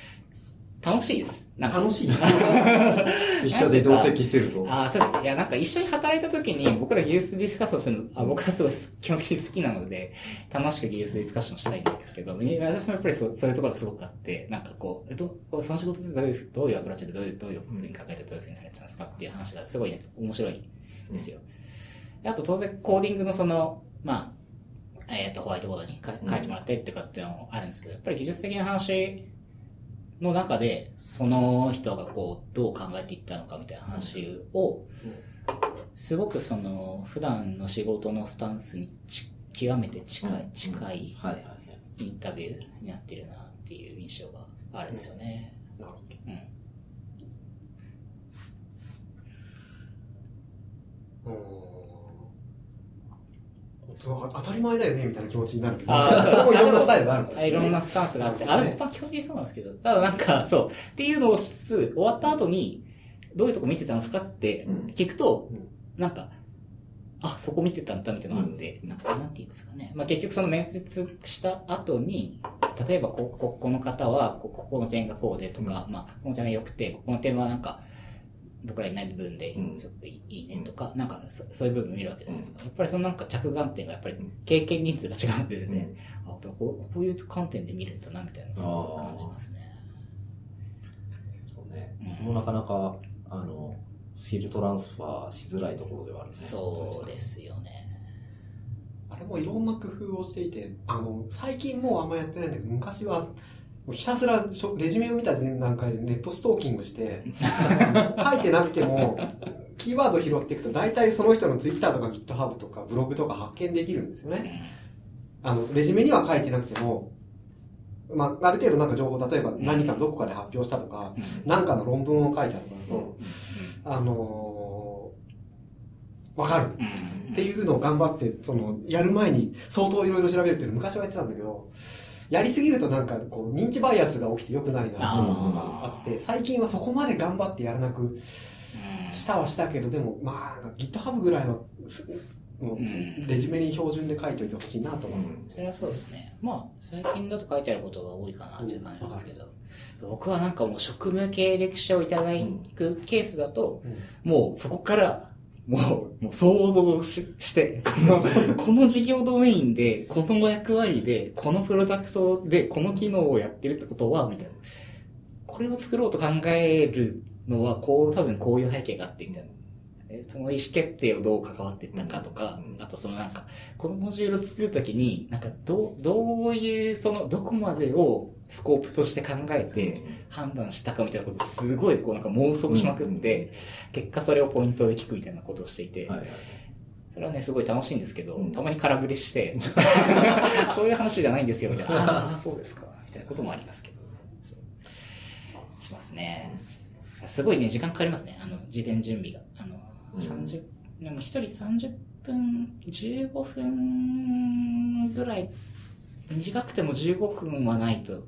[SPEAKER 2] 楽しいです。なんか
[SPEAKER 3] 楽しい？[laughs]
[SPEAKER 1] 一緒で同席してると。
[SPEAKER 2] ああ、そうです。いや、なんか一緒に働いた時に僕ら技術ディスカッションするの、あ僕はすごい基本的に好きなので、楽しく技術ディスカッションしたいんですけど、私もやっぱりそうそういうところがすごくあって、なんかこう、えどこうその仕事ってどういう、どういうアプローチでどういう、どういうふうに考えてどういうふうにされてたんですかっていう話がすごい、ね、面白いんですよ。であと当然コーディングのその、まあ、えっ、と、ホワイトボードに書書いてもらってってかっていうのもあるんですけど、やっぱり技術的な話の中で、その人がこう、どう考えていったのかみたいな話を、すごくその、普段の仕事のスタンスにち極めて近い、近
[SPEAKER 1] い。
[SPEAKER 2] インタビューになってるなっていう印象があるんですよね。
[SPEAKER 3] なるほ
[SPEAKER 2] うん。
[SPEAKER 3] ど。そう当たり前だよねみたいな気持ちになるけど、それもいろんなスタイルがあるから、
[SPEAKER 2] いろんなスタンスがあって、
[SPEAKER 3] ね
[SPEAKER 2] あれ、まあ基本的にそうなんですけど、ただなんか、そう、っていうのをしつつ、終わった後に、どういうとこ見てたんですかって
[SPEAKER 1] うん
[SPEAKER 2] 聞くと、
[SPEAKER 3] うん。
[SPEAKER 2] なんか、あ、そこ見てたんだみたいなのがあって、なんか、なんて言うんですかね。まあ結局その面接した後に、例えばこ、こ、この方は、こ、ここの点がこうでとか、まあ、この点が良くて、ここの点はなんか、僕らいない部分で
[SPEAKER 1] う、ん
[SPEAKER 2] すごくいいねとか、なんかそ、そういう部分見るわけじゃないですか。やっぱりそのなんか着眼点がやっぱり経験人数が違うんでですね、あ、やっぱこうこういう観点で見るんだな、みたいなのをすごい感じますね。
[SPEAKER 1] そうね
[SPEAKER 2] うん。
[SPEAKER 1] もなかなか、あの、スキルトランスファーしづらいところではあるね。
[SPEAKER 2] そうですよね。
[SPEAKER 3] あれもいろんな工夫をしていて、あの、最近もうあんまやってないんだけど、昔は、ひたすらレジュメを見た段階でネットストーキングして、[laughs] 書いてなくても、キーワード拾っていくと、大体その人のツイッターとか GitHub とかブログとか発見できるんですよね。あの、レジュメには書いてなくても、まあ、ある程度なんか情報、例えば何かどこかで発表したとか、何かの論文を書いたとかだと、あのーわかるんですよ。っていうのを頑張って、その、やる前に相当いろいろ調べるっていうの昔はやってたんだけど、やりすぎるとなんか、こう、認知バイアスが起きて良くないなっていうのがあって、最近はそこまで頑張ってやらなくしたはしたけど、でも、まあ、GitHub ぐらいは、すもう
[SPEAKER 2] うん。
[SPEAKER 3] レジュメに標準で書いておいてほしいなと思う。
[SPEAKER 2] それはそうですね。まあ、最近だと書いてあることが多いかなっていう感じなんですけど、僕はなんかもう職務経歴書をいただくケースだと、もうそこから、もう、もう想像しして、この、この事業ドメインで、この役割で、このプロダクトで、この機能をやってるってことは、みたいな。これを作ろうと考えるのは、こう、多分こういう背景があって、みたいな。えその意思決定をどう関わっていったかとか、
[SPEAKER 1] うん
[SPEAKER 2] あとそのなんか、このモジュールを作るときに、なんかどう、どういう、その、どこまでをスコープとして考えて判断したかみたいなことすごいこうなんか妄想しまくって、結果それをポイントで聞くみたいなことをしていて。それはね、すごい楽しいんですけど、
[SPEAKER 1] うん
[SPEAKER 2] たまに空振りして、[laughs] そういう話じゃないんですよ、みたいな。[laughs] ああ、そうですか、みたいなこともありますけど、しますね。すごいね、時間かかりますね、あの、事前準備が。あの、
[SPEAKER 1] うん
[SPEAKER 2] 30、でも一人30分、15分ぐらい、短くても15分はないと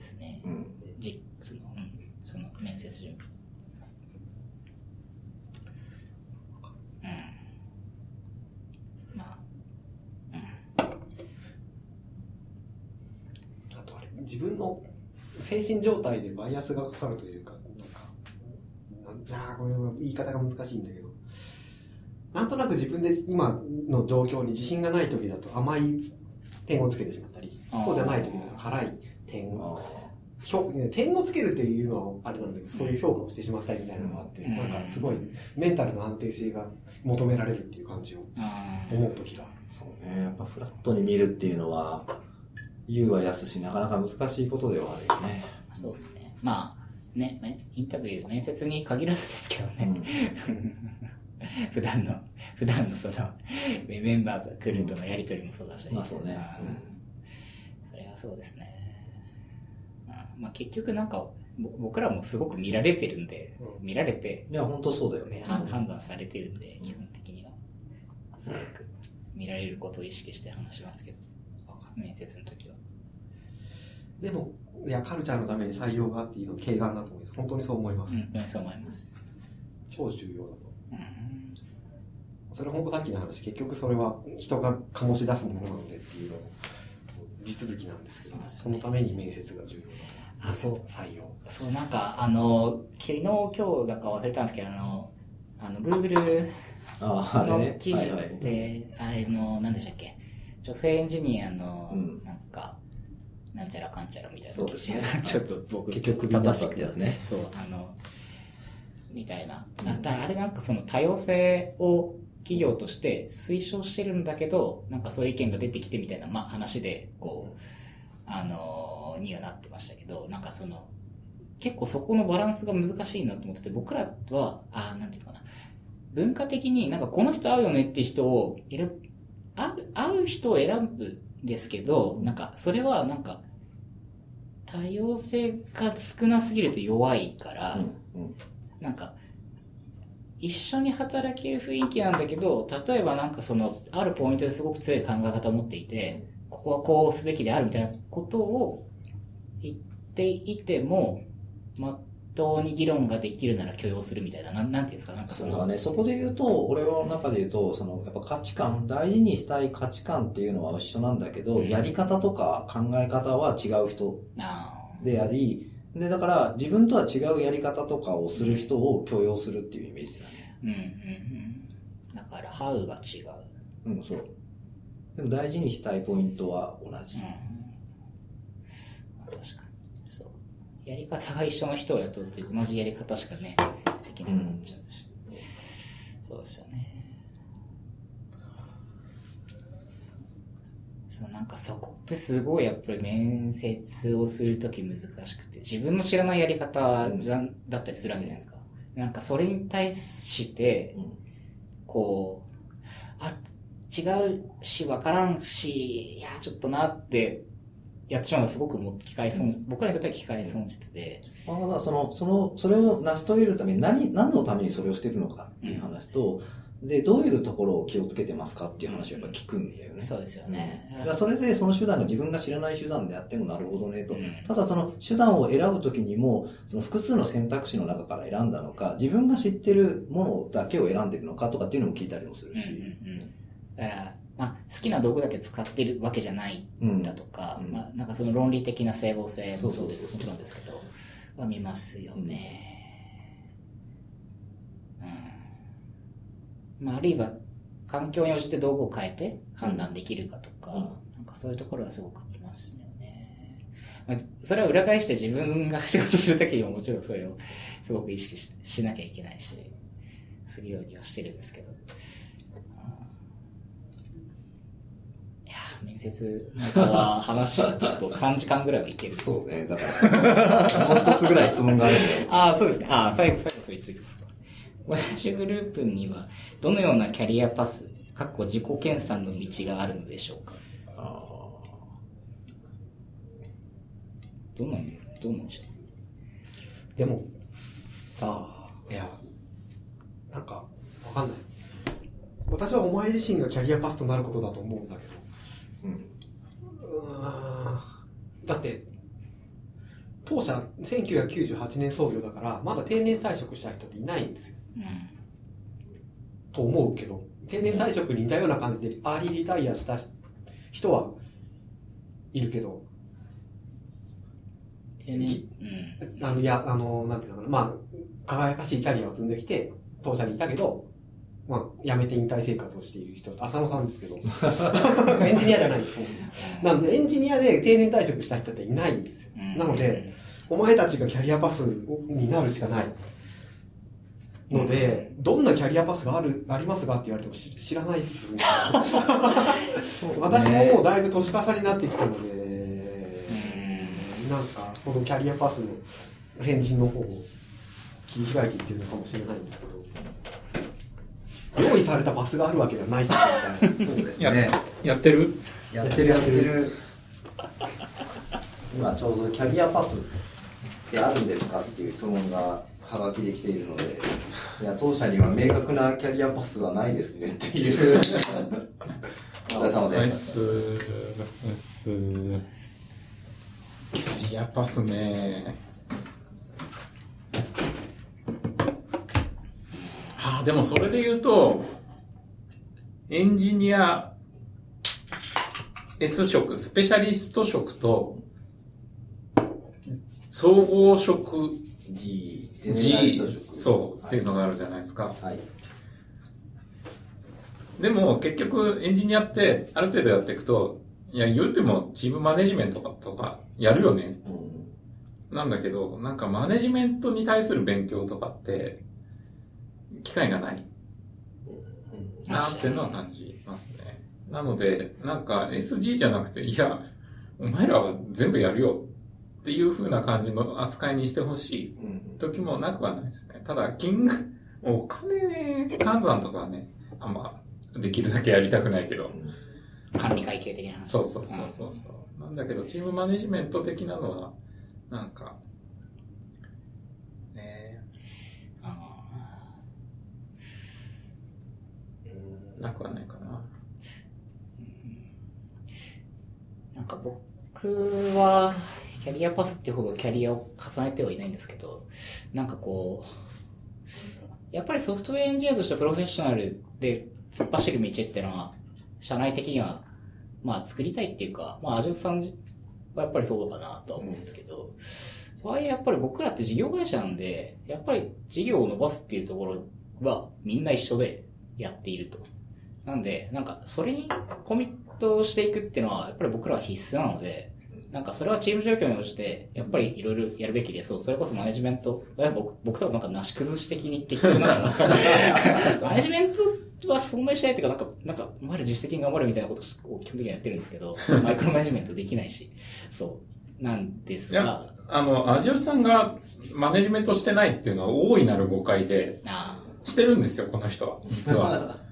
[SPEAKER 2] ですね。
[SPEAKER 1] うん。
[SPEAKER 2] じ、その、うん、その面接準備。うん。まあ、
[SPEAKER 3] あとあれ、自分の精神状態でバイアスがかかるというか、なんか、なんこれは言い方が難しいんだけど、なんとなく自分で今の状況に自信がない時だと甘い点をつけてしまったりそうじゃない時だと辛い点
[SPEAKER 1] あ
[SPEAKER 3] を、評点をつけるっていうのはあれなんだけど、そういう評価をしてしまったりみたいなのがあって、
[SPEAKER 2] うん
[SPEAKER 3] なんかすごいメンタルの安定性が求められるっていう感じを思う時が。
[SPEAKER 1] そうね。やっぱフラットに見るっていうのは、言うは安し、なかなか難しいことではあるよね。
[SPEAKER 2] そうですね。まあ、ね、めインタビュー、面接に限らずですけどね。[laughs] 普段の、普段のその、メメンバーとクルーとのやりとりもそうだし。
[SPEAKER 1] まあそうね
[SPEAKER 2] うんそれはそうですね。うんまあ結局なんか、ぼ僕らもすごく見られてるんで、
[SPEAKER 3] うん
[SPEAKER 2] 見られて、
[SPEAKER 1] いや、本当そうだよ
[SPEAKER 2] ね判断されてるんで、基本的には。すごく見られることを意識して話しますけど、面接の時は。
[SPEAKER 3] でも、いや、カルチャーのために採用があっていいの、軽眼だと思います。本当にそう思います。
[SPEAKER 2] うん、本当にそう思います。
[SPEAKER 3] 超重要だと。
[SPEAKER 2] うん
[SPEAKER 3] それ本当さっきの話、結局それは人が醸し出すものなのでっていうのも地続きなんですけど、
[SPEAKER 2] ね
[SPEAKER 3] そのために面接が重要だ
[SPEAKER 2] あ、そう。
[SPEAKER 3] 採用。
[SPEAKER 2] そう、なんか、あの、昨日、今日だか忘れたんですけど、あの、あの、Google の
[SPEAKER 1] ね。
[SPEAKER 2] 記事
[SPEAKER 1] はいはい
[SPEAKER 2] で、あれの、何でしたっけ？女性エンジニアの
[SPEAKER 1] うん、
[SPEAKER 2] なんか、なんちゃらかんちゃらみたいな記事
[SPEAKER 1] そうですね
[SPEAKER 2] ちょっと僕、
[SPEAKER 1] 結局クビになったってね
[SPEAKER 2] そう、あの、みたいな。だからあれなんかその多様性を企業として推奨してるんだけど、なんかそういう意見が出てきてみたいな、まあ話で、こう、あのにはなってましたけど、なんかその、結構そこのバランスが難しいなと思ってて、僕らは、あーなんていうのかな、文化的になんかこの人合うよねっていう人を選ぶ、合う、合う人を選ぶんですけど、なんかそれはなんか、多様性が少なすぎると弱いから、
[SPEAKER 1] うんうん。
[SPEAKER 2] なんか、一緒に働ける雰囲気なんだけど、例えばなんかその、あるポイントですごく強い考え方を持っていて、ここはこうすべきであるみたいなことを言っていても、まっとうに議論ができるなら許容するみたいな、なんなんていうんですか、なんかその、
[SPEAKER 1] そうだね。そこで言うと、俺の中で言うと、その、やっぱ価値観、大事にしたい価値観っていうのは一緒なんだけど、
[SPEAKER 2] うん。
[SPEAKER 1] やり方とか考え方は違う人
[SPEAKER 2] あ
[SPEAKER 1] であり、で、だから自分とは違うやり方とかをする人を許容するっていうイメージだね。
[SPEAKER 2] ーうんうんうん。だから、ハウが違う。
[SPEAKER 1] うん、そう。でも大事にしたいポイントは同じ。
[SPEAKER 2] うん。まあ確かに。そう。やり方が一緒の人を雇うと同じやり方しかね、できなくなっちゃうし。そうですよね。そう、なんかそこってすごいやっぱり面接をするとき難しくて、自分の知らないやり方じゃだったりするわけじゃないですか。なんかそれに対して、
[SPEAKER 1] うん
[SPEAKER 2] こう、あ、違うし、わからんし、いや、ちょっとなって、やってしまうのはすごくもう機械損失、僕らにとっては機械損失で、
[SPEAKER 1] まあ、その、その、それを成し遂げるために何、何のためにそれをしてるのかっていう話と、で、どういうところを気をつけてますかっていう話をやっぱ聞くんだよね。
[SPEAKER 2] そうですよね。
[SPEAKER 1] だからそれでその手段が自分が知らない手段であってもなるほどねと。
[SPEAKER 2] うん
[SPEAKER 1] ただその手段を選ぶときにも、その複数の選択肢の中から選んだのか、自分が知ってるものだけを選んでるのかとかっていうのも聞いたりもするし。
[SPEAKER 2] うんうんうん。だから、まあ、好きな道具だけ使ってるわけじゃない
[SPEAKER 1] うん。
[SPEAKER 2] だとか、
[SPEAKER 1] うん
[SPEAKER 2] まあ、なんかその論理的な整合性もそうです。もちろんですけど、は見ますよね。うん。まあ、あるいは、環境に応じて道具を変えて判断できるかとか、
[SPEAKER 1] うん
[SPEAKER 2] なんかそういうところはすごく見ますよね。まあ、それは裏返して自分が仕事するときにももちろんそれをすごく意識ししなきゃいけないし、するようにはしてるんですけど。いやー面接は話すと3時間ぐらいはいける。
[SPEAKER 1] そうね。だから、もう一つぐらい質問があるんで。[laughs]
[SPEAKER 2] ああ、そうですね。ああ、最後、最後そう言っときますか。同じグループには、どのようなキャリアパス、かっこ自己研鑽の道があるのでしょうか？
[SPEAKER 1] あ
[SPEAKER 2] どうなん、どうなんでしょ
[SPEAKER 3] でも、さあ、いや、なんか、わかんない。私はお前自身がキャリアパスとなることだと思うんだけど。
[SPEAKER 1] ーうん。
[SPEAKER 3] うーんだって、当社1998年創業だから、まだ定年退職した人っていないんですよ。
[SPEAKER 2] う。うん。
[SPEAKER 3] と思うけど、定年退職に似たような感じで、アーリーリタイアした人はいるけど、
[SPEAKER 2] 定年、
[SPEAKER 3] き
[SPEAKER 2] うん。
[SPEAKER 3] あの、いや、あの、なんていうのかな、まあ、輝かしいキャリアを積んできて、当社にいたけど、まあ、辞めて引退生活をしている人、浅野さんですけど、[laughs] エンジニアじゃないです、なんで、エンジニアで定年退職した人っていないんですよ。
[SPEAKER 2] うん
[SPEAKER 3] なので、お前たちがキャリアパスになるしかない。ので、どんなキャリアパスがある、ありますかって言われても知知らないっす。私ももうだいぶ年重ねになってきたので、なんかそのキャリアパスの先人の方を切り開いていってるのかもしれないんですけど、用意されたパスがあるわけではないっすみたいな。
[SPEAKER 1] そうです
[SPEAKER 4] や
[SPEAKER 1] ね。
[SPEAKER 4] やってる？
[SPEAKER 1] やってるやってる。今ちょうどキャリアパスってあるんですかっていう質問がはがきできているので、いや、当社には明確なキャリアパスはないですねっていう。[laughs] お疲れ様です。
[SPEAKER 4] キャリアパス。ねああでもそれで言うとエンジニア S 職ス。ペシャリス。ト職と総合職
[SPEAKER 1] G、
[SPEAKER 4] G そうっていうのがあるじゃないですか、
[SPEAKER 1] はい。
[SPEAKER 4] でも結局エンジニアってある程度やっていくと、いや言うてもチームマネジメントとかやるよね。
[SPEAKER 1] うん
[SPEAKER 4] なんだけど、なんかマネジメントに対する勉強とかって、機会がないなっていうのは感じますね。なので、なんか SG じゃなくて、いや、お前らは全部やるよっていう風な感じの扱いにしてほしい
[SPEAKER 1] うん
[SPEAKER 4] 時もなくはないですね。ただ、金額、お金ね、換算とかはね、あんま、できるだけやりたくないけど。
[SPEAKER 2] 管理会計的な話。
[SPEAKER 4] そうそうそうそうそう。なんだけど、チームマネジメント的なのは、なんか、ね
[SPEAKER 2] あ
[SPEAKER 4] なくはないかな。
[SPEAKER 2] なんか僕は、キャリアパスってほどキャリアを重ねてはいないんですけど、なんかこう、やっぱりソフトウェアエンジニアとしてプロフェッショナルで突っ走る道ってのは、社内的には、まあ作りたいっていうか、まあアジョさんはやっぱりそうかなとは思うんですけど、そういうやっぱり僕らって事業会社なんで、やっぱり事業を伸ばすっていうところはみんな一緒でやっていると。なんで、なんかそれにコミットしていくっていうのはやっぱり僕らは必須なので、なんかそれはチーム状況に応じて、やっぱりいろいろやるべきで、そう、それこそマネジメント、僕、僕とかなんかなし崩し的に結局なんか、[laughs] マネジメントはそんなにしないっていうか、なんか、なんか、お前ら自主的に頑張るみたいなことを基本的にやってるんですけど、[laughs] マイクロマネジメントできないし、そう、なんですが、、
[SPEAKER 4] あの、アジオさんがマネジメントしてないっていうのは大いなる誤解で、
[SPEAKER 2] あ
[SPEAKER 4] してるんですよ、この人は。実は。[laughs]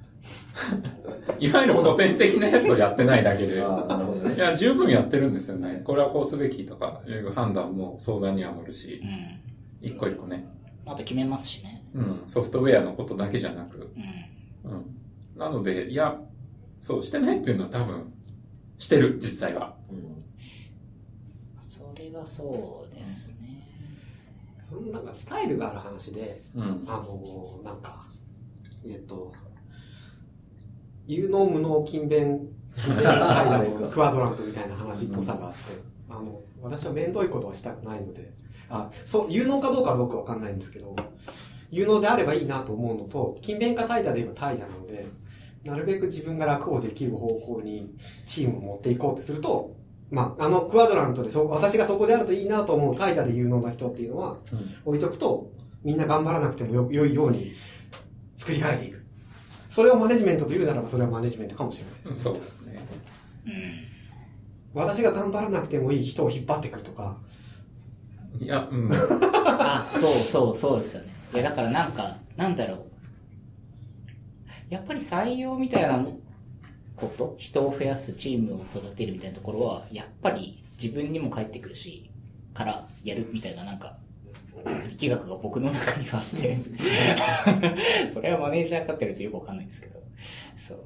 [SPEAKER 4] [laughs] いわゆる古典的なやつをやってないだけで。い。や、十分やってるんですよね。これはこうすべきとか、いう判断も相談には乗るし
[SPEAKER 2] う、ん。
[SPEAKER 4] 一個一個ね。
[SPEAKER 2] あと決めますしね。
[SPEAKER 4] うん、ソフトウェアのことだけじゃなく。
[SPEAKER 2] うん。
[SPEAKER 4] うん。なので、いや、そう、してないっていうのは多分、してる、実際は。
[SPEAKER 1] うん
[SPEAKER 2] それはそうですね。
[SPEAKER 3] そのなんかスタイルがある話で、
[SPEAKER 4] うん。
[SPEAKER 3] あの、なんか、えっと、有能無能勤勉、勤勉階段のクワドラントみたいな話っぽさがあって、あの、私は面倒いことはしたくないので、あ、そう、有能かどうかは僕わかんないんですけど、有能であればいいなと思うのと、勤勉か怠惰で言えば怠惰なので、なるべく自分が楽をできる方向にチームを持っていこうとすると、まあ、あの、クワドラントでそ、私がそこであるといいなと思う怠惰で有能な人っていうのは、
[SPEAKER 4] うん
[SPEAKER 3] 置いとくと、みんな頑張らなくてもよ良いように作り変えていく。それをマネジメントと言うならばそれはマネジメントかもしれないです。
[SPEAKER 4] そうですね。
[SPEAKER 2] うん。
[SPEAKER 3] 私が頑張らなくてもいい人を引っ張ってくるとか、
[SPEAKER 4] いや、うん。
[SPEAKER 2] あ、そうそうそうですよね。いや、だからなんか、なんだろう。やっぱり採用みたいなこと、人を増やす、チームを育てるみたいなところは、やっぱり自分にも返ってくるし、からやるみたいななんか、[clears throat] 力学が僕の中にはあって、[laughs] それはマネージャーかってるとよくわかんないんですけど、そう。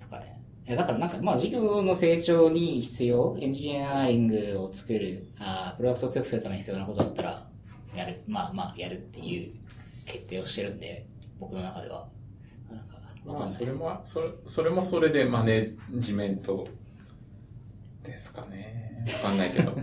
[SPEAKER 2] とかね。だからなんか、まあ、事業の成長に必要、エンジニアリングを作る、あープロダクトを強くするために必要なことだったら、やる。まあまあ、やるっていう決定をしてるんで、僕の中では。なんか、わ
[SPEAKER 4] まあ。それも、それ、それもそれでマネジメントですかね。わかんないけど。[laughs]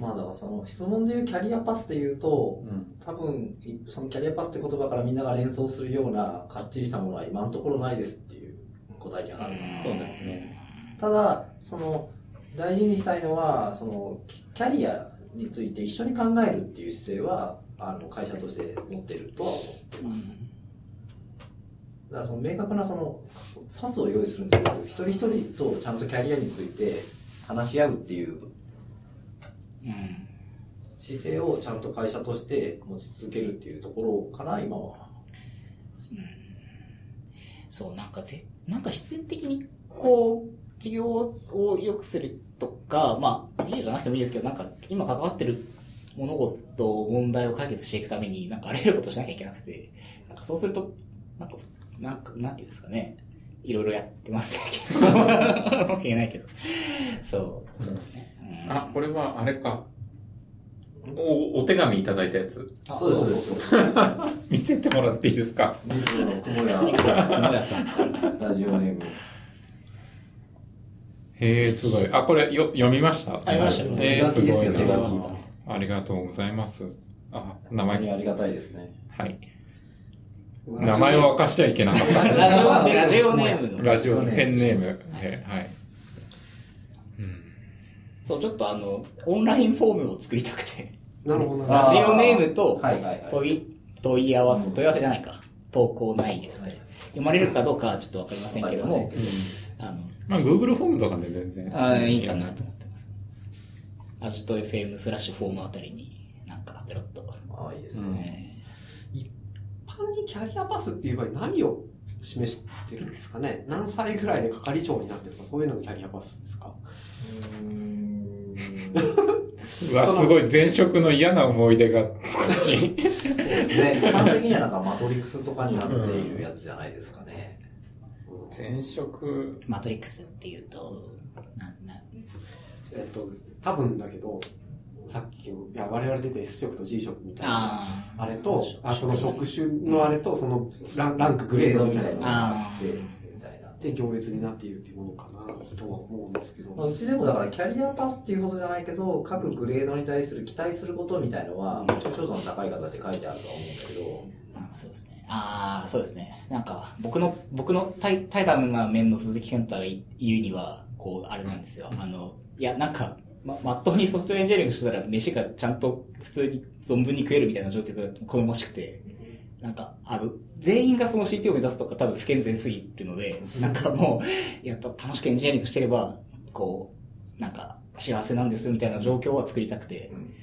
[SPEAKER 1] まあだからその質問でいうキャリアパスで言うと、
[SPEAKER 4] うん。
[SPEAKER 1] 多分、いそのキャリアパスって言葉からみんなが連想するようなかっちりしたものは今のところないですっていう答えにはなるかな。
[SPEAKER 4] そうですね。
[SPEAKER 1] ただ、その、大事にしたいのは、その、キキャリアについて一緒に考えるっていう姿勢は、あの、会社として持ってるとは思ってます。だからその明確なその、パスを用意するんだけど、一人一人とちゃんとキャリアについて話し合うっていう
[SPEAKER 2] うん。
[SPEAKER 1] 姿勢をちゃんと会社として持ち続けるっていうところかな、今は。
[SPEAKER 2] そう、なんかぜ、なんか必然的に、こう、事業を良くするとか、まあ、事業じゃなくてもいいですけど、なんか、今関わってる物事、問題を解決していくために、なんかあらゆることしなきゃいけなくて、なんかそうすると、なんか、なんか、なんていうんですかね、いろいろやってますね。[laughs] わけないけど。そう、そうですね。うん
[SPEAKER 4] あ、これはあれか。お、お手紙いただいたやつ。
[SPEAKER 2] あ
[SPEAKER 1] そうです、そうです。
[SPEAKER 4] 見せてもらっていいですか？
[SPEAKER 1] リズムの雲や
[SPEAKER 2] 熊谷さん。
[SPEAKER 1] ラジオネーム。
[SPEAKER 4] へえ、すごい。あ、これよ読みました？
[SPEAKER 2] 読みましたよ
[SPEAKER 4] えー、すごい
[SPEAKER 1] 手書きですよ手
[SPEAKER 4] な
[SPEAKER 1] 書き。
[SPEAKER 4] ありがとうございます。あ、名前、
[SPEAKER 1] 本当にありがたいですね。
[SPEAKER 4] はい。名前を明かしちゃいけなかった。
[SPEAKER 2] ラジオ、ラジオネームの。
[SPEAKER 4] ラジオ、ペンネーム。えはい。うん。
[SPEAKER 2] そう、ちょっとあの、オンラインフォームを作りたくて。
[SPEAKER 3] なるほどな。
[SPEAKER 2] ラジオネームと
[SPEAKER 1] はいはいはい。
[SPEAKER 2] 問い、問い合わせ、問い合わせじゃないか。投稿内容で。読まれるかどうかはちょっとわかりませんけどもあの、
[SPEAKER 4] まあ、Google フォームとかで全然。
[SPEAKER 2] あーいいかなと思ってます。アジト FM スラッシュフォームあたりに、なんか、ペロッと。
[SPEAKER 1] ああ、いいです
[SPEAKER 4] うん
[SPEAKER 1] ね。
[SPEAKER 3] 一般にキャリアパスっていう場合何を示してるんですかね？何歳ぐらいで係長になってるとかそういうのがキャリアパスですか？
[SPEAKER 1] う
[SPEAKER 4] うわ、すごい前職の嫌な思い出が少し。
[SPEAKER 1] そうですね。一般的にはなんかマトリックスとかになっているやつじゃないですかね。
[SPEAKER 4] 前職、
[SPEAKER 2] マトリックスっていうと、な、な、
[SPEAKER 3] えっと、多分だけど、さっきの、いや、我々出て S 色と G 色みたいな。
[SPEAKER 2] あ
[SPEAKER 3] あれと、あその職種のあれと、そのランランクグレードみたいなのがあって、
[SPEAKER 1] みたいな。
[SPEAKER 3] で行列になっているっていうものかなとは思うんですけど。
[SPEAKER 1] まあ、うちでもだからキャリアパスっていうことじゃないけど、各グレードに対する期待することみたいのは、まあ、抽象度の高い形で書いてあるとは思うんだけど、
[SPEAKER 2] あそうですね。ああ、そうですね。なんか、僕の、僕の怠怠惰な面の鈴木健太が言うには、こう、あれなんですよ。あの、いや、なんか、ま、まっとうにソフトエンジニアリングしてたら、飯がちゃんと普通に存分に食えるみたいな状況が好ましくて、なんか、あの、全員がその CT を目指すとか多分不健全すぎるので、[laughs] なんかもう、やっぱ楽しくエンジニアリングしてれば、こう、なんか、幸せなんですみたいな状況は作りたくて、
[SPEAKER 1] うん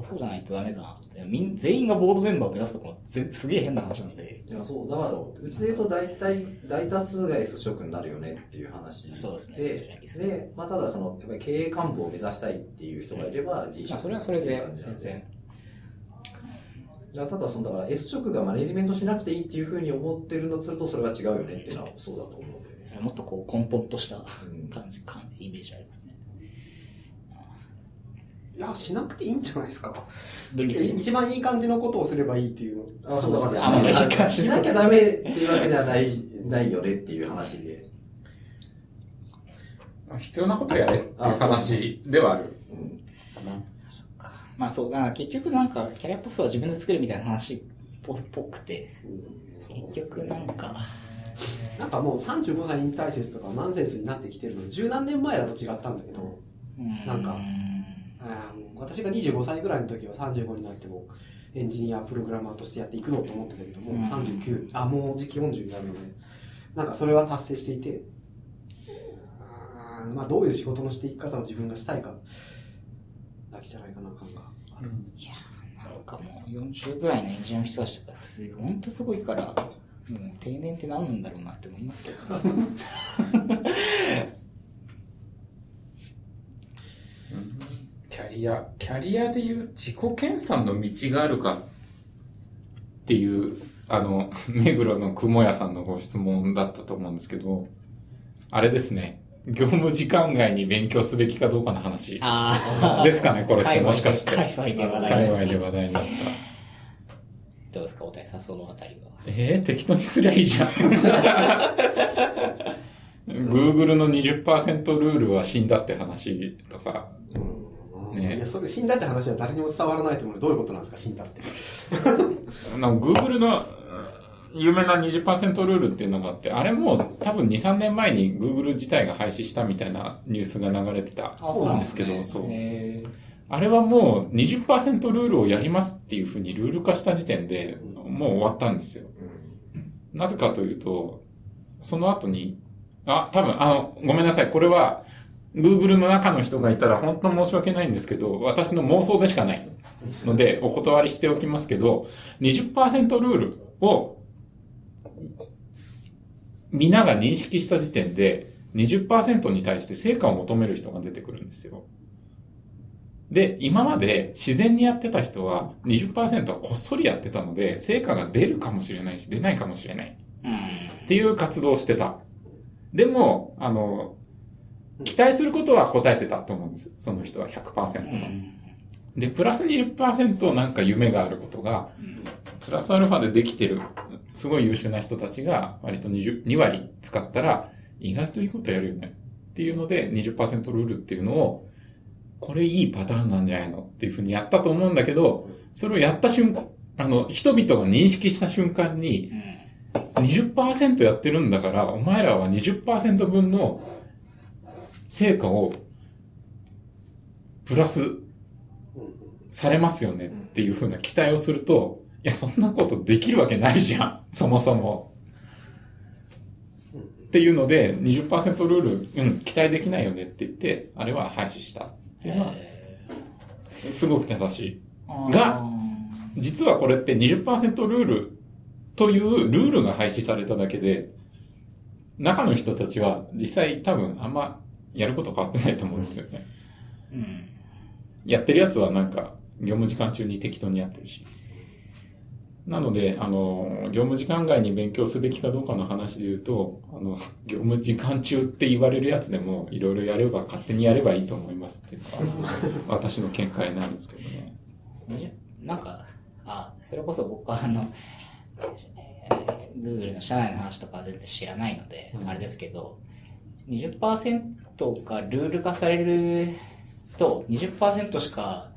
[SPEAKER 2] ぱそうじゃないとダメかなと思って。みん、全員がボードメンバーを目指すところぜすげえ変な話なんで。
[SPEAKER 1] いやそうだから
[SPEAKER 2] そう
[SPEAKER 1] うちで言うと大体大多数が S 職になるよねっていう話
[SPEAKER 2] そうですね
[SPEAKER 1] でで、まあ、ただそのやっぱり経営幹部を目指したいっていう人がいれば G 職
[SPEAKER 2] まあ、それはそれで全然。
[SPEAKER 1] ただそのだから S 職がマネジメントしなくていいっていうふうに思ってるんだとするとそれは違うよねっていうのはそうだと思うんだよね、
[SPEAKER 2] もっとこう根本とした
[SPEAKER 1] うん
[SPEAKER 2] 感じ、感イメージありますね。
[SPEAKER 3] いや、しなくていいんじゃないですか。
[SPEAKER 2] 分離する。
[SPEAKER 3] 一番いい感じのことをすればいいっていうの。
[SPEAKER 1] あそうだから
[SPEAKER 2] あまあ
[SPEAKER 1] しなきゃ
[SPEAKER 2] し
[SPEAKER 1] しなきゃダメっていうわけではないないよねっていう話で、
[SPEAKER 4] 必要なことやれっていう話ではある。
[SPEAKER 1] うん
[SPEAKER 2] まあそう、だ結局なんか、キャリアパスは自分で作るみたいな話っぽっぽくて、結局なんか、
[SPEAKER 3] なんかもう35歳引退説とかナンセンスになってきてるので、十何年前だと違ったんだけど、
[SPEAKER 2] うん
[SPEAKER 3] なんかあー私が25歳ぐらいの時は35になってもエンジニアプログラマーとしてやっていくぞと思ってたけども、
[SPEAKER 2] うん。
[SPEAKER 3] 39あもうじき40になるのでなんかそれは達成していてあーまあどういう仕事のしていき方を自分がしたいかだけじゃないかな感がある
[SPEAKER 2] いやーなんかもう40ぐらいのエンジニアの人たちとか、すほんとすごいから、もう定年って何なんだろうなって思いますけど、[laughs]
[SPEAKER 4] ャリア、キャリアでいう自己研鑽の道があるかっていう、あの、[laughs] 目黒の雲屋さんのご質問だったと思うんですけど、あれですね、業務時間外に勉強すべきかどうかの話
[SPEAKER 2] あ
[SPEAKER 4] ですかね、これってもしかして。
[SPEAKER 2] 界隈で話題
[SPEAKER 4] 界隈で話題になった。
[SPEAKER 2] どうですか、大谷さん、そのあたりは？
[SPEAKER 4] えー、適当にすりゃいいじゃん。[laughs] Google の20%ルールは死んだって話とか、ね。
[SPEAKER 3] いやそれ死んだって話は誰にも伝わらないと思う。どういうことなんですか死んだって。[laughs]
[SPEAKER 4] なんか Google のうん有名な20%ルールっていうのがあって、あれも多分2、3年前に Google 自体が廃止したみたいなニュースが流れてたそうなんですけど、そう。
[SPEAKER 2] へ
[SPEAKER 4] あれはもう20%ルールをやりますっていうふうにルール化した時点でもう終わったんですよ。なぜかというと、その後に、あ、多分、あの、ごめんなさい。これは、Google の中の人がいたら本当申し訳ないんですけど、私の妄想でしかないので、お断りしておきますけど、20%ルールを、みんなが認識した時点で、20%に対して成果を求める人が出てくるんですよ。で、今まで自然にやってた人は20%はこっそりやってたので、成果が出るかもしれないし、出ないかもしれない。
[SPEAKER 2] うん。
[SPEAKER 4] っていう活動をしてた。でも、あの、期待することは答えてたと思うんです。その人は100%の。で、プラス20%なんか夢があることが、プラスアルファでできてる、すごい優秀な人たちが割と 20, 2割使ったら、意外といいことやるよね。っていうので、20%ルールっていうのを、これいいパターンなんじゃないのっていうふうにやったと思うんだけど、それをやった瞬間、あの、人々が認識した瞬間に、20%やってるんだから、お前らは20%分の成果をプラスされますよねっていう風な期待をすると、いや、そんなことできるわけないじゃん。そもそも。っていうので、20%ルール、うん、期待できないよねって言って、あれは廃止したっていうのは、すごく正しい。が実はこれって20%ルールというルールが廃止されただけで、中の人たちは実際多分あんまやること変わってないと思うんですよね。
[SPEAKER 2] うん。
[SPEAKER 4] やってるやつはなんか、業務時間中に適当にやってるし。なので、あの、業務時間外に勉強すべきかどうかの話で言うと、あの、業務時間中って言われるやつでも、いろいろやれば、勝手にやればいいと思いますっていうのが、[laughs] 私の見解なんですけどね。
[SPEAKER 2] 20なんか、あ、それこそ僕はあの、えー Google の社内の話とかは全然知らないので、あれですけど、20%がルール化されると、20%しか、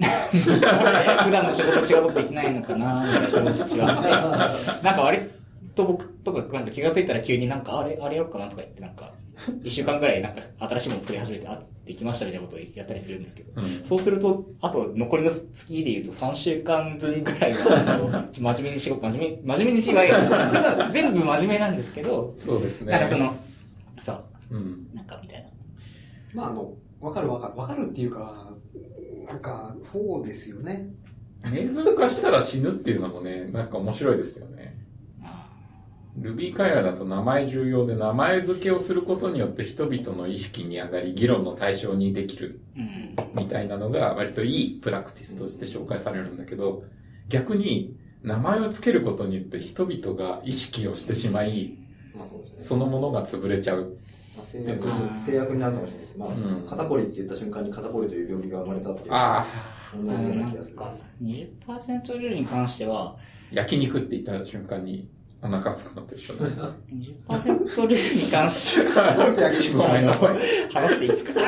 [SPEAKER 2] [laughs] 普段の仕事違うことできないのかな、みたいな気持ちは。なんか割と僕とかなんか気がついたら急になんかあれ、あれやろうかなとか言ってなんか、一週間くらいなんか新しいもの作り始めて、あ、できましたみたいなことをやったりするんですけど、
[SPEAKER 4] うん
[SPEAKER 2] そうすると、あと残りの月で言うと3週間分ぐらいは、[laughs] 真面目に仕事、真面目、真面目にしない。た [laughs] だ全部真面目なんですけど、
[SPEAKER 4] そうですね。
[SPEAKER 2] なんかその、そう、
[SPEAKER 4] うん。
[SPEAKER 2] なんかみたいな。
[SPEAKER 3] まあ、あの、わかるわかる。わかるっていうか、なんか、そうですよね。[laughs]
[SPEAKER 4] 明文化したら死ぬっていうのもね、なんか面白いですよね。
[SPEAKER 2] あ
[SPEAKER 4] Ruby 会話だと名前重要で名前付けをすることによって人々の意識に上がり議論の対象にできる。みたいなのが割といいプラクティスとして紹介されるんだけど、逆に名前を付けることによって人々が意識をしてしまい、
[SPEAKER 1] まあそ
[SPEAKER 4] のものが潰れちゃう。
[SPEAKER 1] まあ制約制約になるかもしれないし、まあ、
[SPEAKER 4] うん
[SPEAKER 1] 肩こりって言った瞬間に肩こりという病気が生まれたっていう。
[SPEAKER 4] ああ、
[SPEAKER 1] 同じよう
[SPEAKER 2] な
[SPEAKER 1] 気がする。
[SPEAKER 2] か、20%ルールに関しては、
[SPEAKER 4] 焼肉って言った瞬間にお腹すくのと一緒だ。
[SPEAKER 2] 20%ルールに関しては、
[SPEAKER 4] ごめんなさい。
[SPEAKER 2] 話していいですか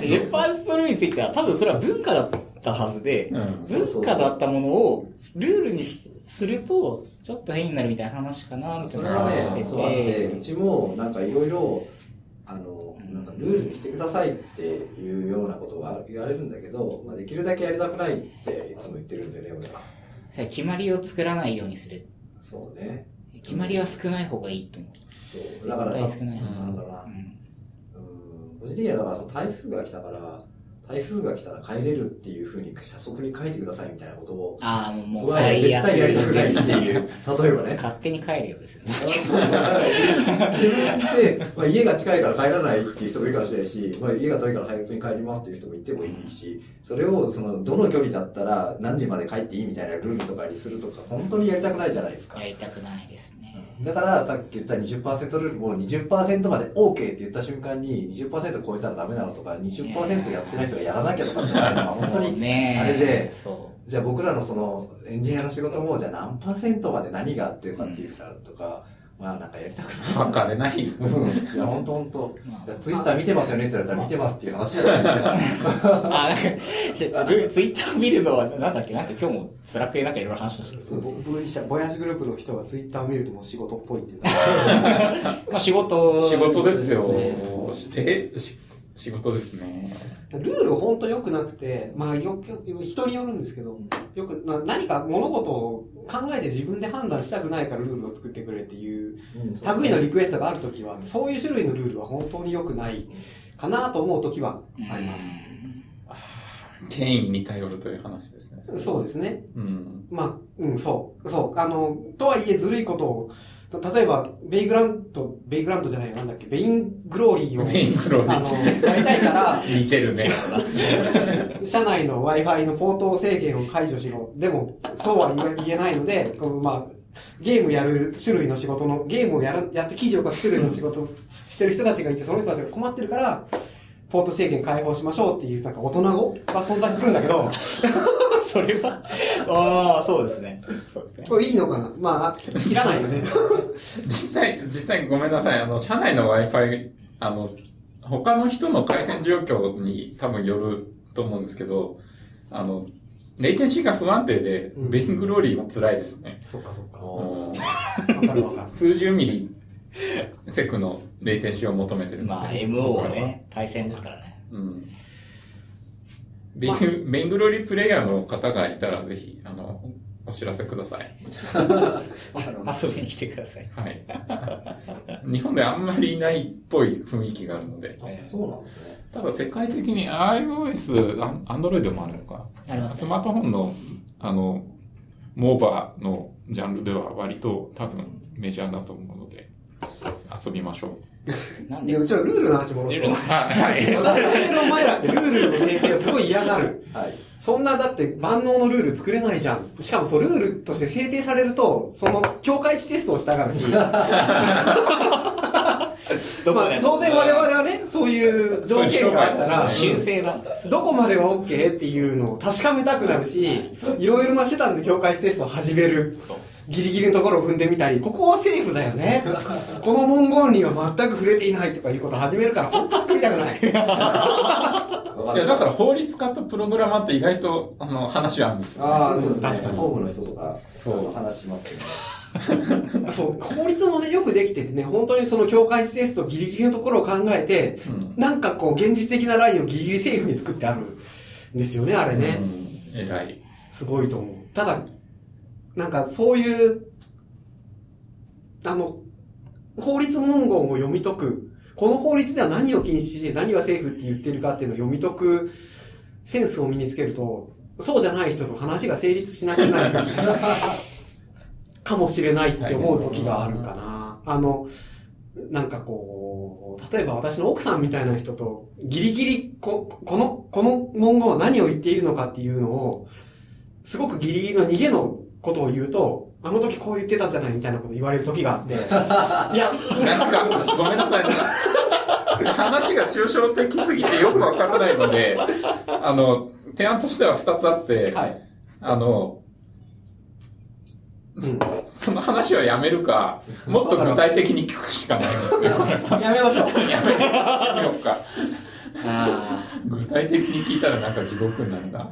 [SPEAKER 2] ?10% ルールについては多分それは文化だったはずで、
[SPEAKER 4] うん。
[SPEAKER 2] 文化だったものをルールにしすると、ちょっと変になるみたいな話かな、みたいな
[SPEAKER 1] それはね、
[SPEAKER 2] 話して
[SPEAKER 1] そうあって、
[SPEAKER 2] て
[SPEAKER 1] う、ちもなんかいろいろ、あの、なんかルールにしてくださいっていうようなことが言われるんだけど、まあ、できるだけやりたくないっていつも言ってるんでね、俺は。
[SPEAKER 2] それ決まりを作らないようにする。
[SPEAKER 1] そうね。
[SPEAKER 2] 決まりは少ない方がいいと思う。
[SPEAKER 1] そう。だから、
[SPEAKER 2] 少ない方が
[SPEAKER 1] なんだろうな
[SPEAKER 2] う。ん
[SPEAKER 1] うん個人的にはだから台風が来たから、台風が来たら帰れるっていうふうに車速に書いてくださいみたいなことを、
[SPEAKER 2] ああ、もう
[SPEAKER 1] 僕は絶対やりたくないっていう、例えばね。
[SPEAKER 2] 勝手に帰るようですよね。
[SPEAKER 1] 自分で、まあ、家が近いから帰らないっていう人もいるかもしれないし、まあ、家が遠いから早くに帰りますっていう人もいてもいいし、それを、その、どの距離だったら何時まで帰っていいみたいなルールとかにするとか、本当にやりたくないじゃないですか
[SPEAKER 2] や。りたくないですね。
[SPEAKER 1] だから、さっき言った20%ルールも20%まで OK って言った瞬間に20%超えたらダメなのとか、20%やってない人がやらなきゃとかっていうのは本当に、
[SPEAKER 2] ね。
[SPEAKER 1] あれで
[SPEAKER 2] そ
[SPEAKER 1] じゃあ僕らのそのエンジニアの仕事も、じゃあ何パーセントまで何があってるかっていうのとか、まあなんかやりたくない。
[SPEAKER 4] 測れない。
[SPEAKER 1] うんいや、ほんとほんと。ツイッター見てますよねって言われたら見てますっていう話じゃないですか。
[SPEAKER 2] あ、なんか、ツイッター見るのは、なんだっけ、なんか今日も Slack でなんかいろいろ話しましたけど、
[SPEAKER 3] ボ V 社、 VOYAGE GROUP の人はツイッターを見るともう仕事っぽいって言って
[SPEAKER 2] まあ仕事。[laughs]
[SPEAKER 4] 仕事ですよ
[SPEAKER 2] ね。
[SPEAKER 4] えし仕事ですね。
[SPEAKER 3] た。ルール本当良くなくて、まあよく、人によるんですけど、よく、な何か物事を考えて自分で判断したくないからルールを作ってくれっていう
[SPEAKER 1] うん
[SPEAKER 3] 類のリクエストがあるときは、そういう種類のルールは本当に良くないかなと思うときはあります。
[SPEAKER 4] 権威に頼るという話ですね。
[SPEAKER 3] そうですね。
[SPEAKER 4] うん。
[SPEAKER 3] まあ、うん、そう。そう。あの、とはいえずるいことを、例えば、 Vagrant、Vagrant じゃないよ、なんだっけ、 Vainglory を、
[SPEAKER 4] Vainglory
[SPEAKER 3] あの、やりたいから、
[SPEAKER 4] 似てるね。[laughs]
[SPEAKER 3] 社内の Wi-Fi のポート制限を解除しろ。でも、そうは言え言えないので、このまあ、ゲームやる種類の仕事の、ゲームをやる、やって記事を書く種類の仕事してる人たちがいて、その人たちが困ってるから、ポート制限解放しましょうっていう、なんか大人語が存在するんだけど、[laughs]
[SPEAKER 2] それは、ああ、そうですね。そうですね。
[SPEAKER 3] これいいのかな？まあ、切らないよね。[laughs]
[SPEAKER 4] 実際、実際ごめんなさい。あの、社内の Wi-Fi、あの、他の人の回線状況に多分よると思うんですけど、あの、レイテンシーが不安定で、
[SPEAKER 3] うん
[SPEAKER 4] Vainglory は辛いですね。
[SPEAKER 3] そっかそっか。
[SPEAKER 1] お
[SPEAKER 3] わかるわかる。
[SPEAKER 4] 数十 millisec のレイテンシーを求めてる。
[SPEAKER 2] まあ、MO はね、対戦ですからね。
[SPEAKER 4] うん。 Vainglory プレイヤーの方がいたら、ぜひ、あの、お知らせください。[laughs]
[SPEAKER 2] 遊びに来てください。
[SPEAKER 4] はい。[laughs] 日本であんまりいないっぽい雰囲気があるので。
[SPEAKER 1] そうなんですね。
[SPEAKER 4] ただ世界的に iOS、アンドロイドもあるのか。
[SPEAKER 2] ありますね
[SPEAKER 4] スマートフォンの、あの、モーバーのジャンルでは割と多分メジャーだと思うので、遊びましょ
[SPEAKER 2] なんで？
[SPEAKER 3] でうちはルールの話戻すと。
[SPEAKER 4] はい。[laughs]
[SPEAKER 3] 私が知ってるお前らってルールの制定をすごい嫌がる。
[SPEAKER 1] はい。
[SPEAKER 3] そんな、だって万能のルール作れないじゃん。しかもそう、ルールとして制定されると、その、境界値テストをしたがるし。[laughs] [laughs] まあ、当然我々はね、そういう条件があったら、
[SPEAKER 2] 修正なんだ。
[SPEAKER 3] どこまでは OK っていうのを確かめたくなるし、いろいろな手段で境界値テストを始める。
[SPEAKER 2] そう。
[SPEAKER 3] ギリギリのところを踏んでみたり、ここはセーフだよね。この文言には全く触れていないとかいうことを始めるから、本当作りたくない。
[SPEAKER 4] いや、だから法律家とプログラマーって意外と、あの、話あるんですよ。
[SPEAKER 1] ああ、そうですね。
[SPEAKER 3] 確かに
[SPEAKER 1] 工務の人とか、
[SPEAKER 4] そう
[SPEAKER 1] 話しますけどね。[laughs]
[SPEAKER 3] そう、法律もね、よくできててね、本当にその境界値テストギリギリのところを考えて、
[SPEAKER 4] うん
[SPEAKER 3] なんかこう、現実的なラインをギリギリセーフに作ってあるんですよね、あれね。
[SPEAKER 4] うん。偉い。
[SPEAKER 3] すごいと思う。ただ、なんかそういう、あの、法律文言を読み解く、この法律では何を禁止して何はセーフって言ってるかっていうのを読み解くセンスを身につけると、そうじゃない人と話が成立しなくなる [laughs] かもしれないって思う時があるかな。あの、なんかこう、例えば私の奥さんみたいな人と、ギリギリこ、この、この文言は何を言っているのかっていうのを、すごくギリギリの逃げのことを言うと、あの時こう言ってたじゃないみたいなこと言われる時があって、[laughs] いや、
[SPEAKER 4] なんか、ごめんなさい。話が抽象的すぎてよくわからないので、あの、提案としては二つあって、
[SPEAKER 3] はい。
[SPEAKER 4] あの、
[SPEAKER 3] うん。
[SPEAKER 4] その話はやめるか、もっと具体的に聞くしかないですね。
[SPEAKER 3] やめましょう。
[SPEAKER 4] やめようか。
[SPEAKER 2] あ [laughs]
[SPEAKER 4] 具体的に聞いたらなんか地獄になるな。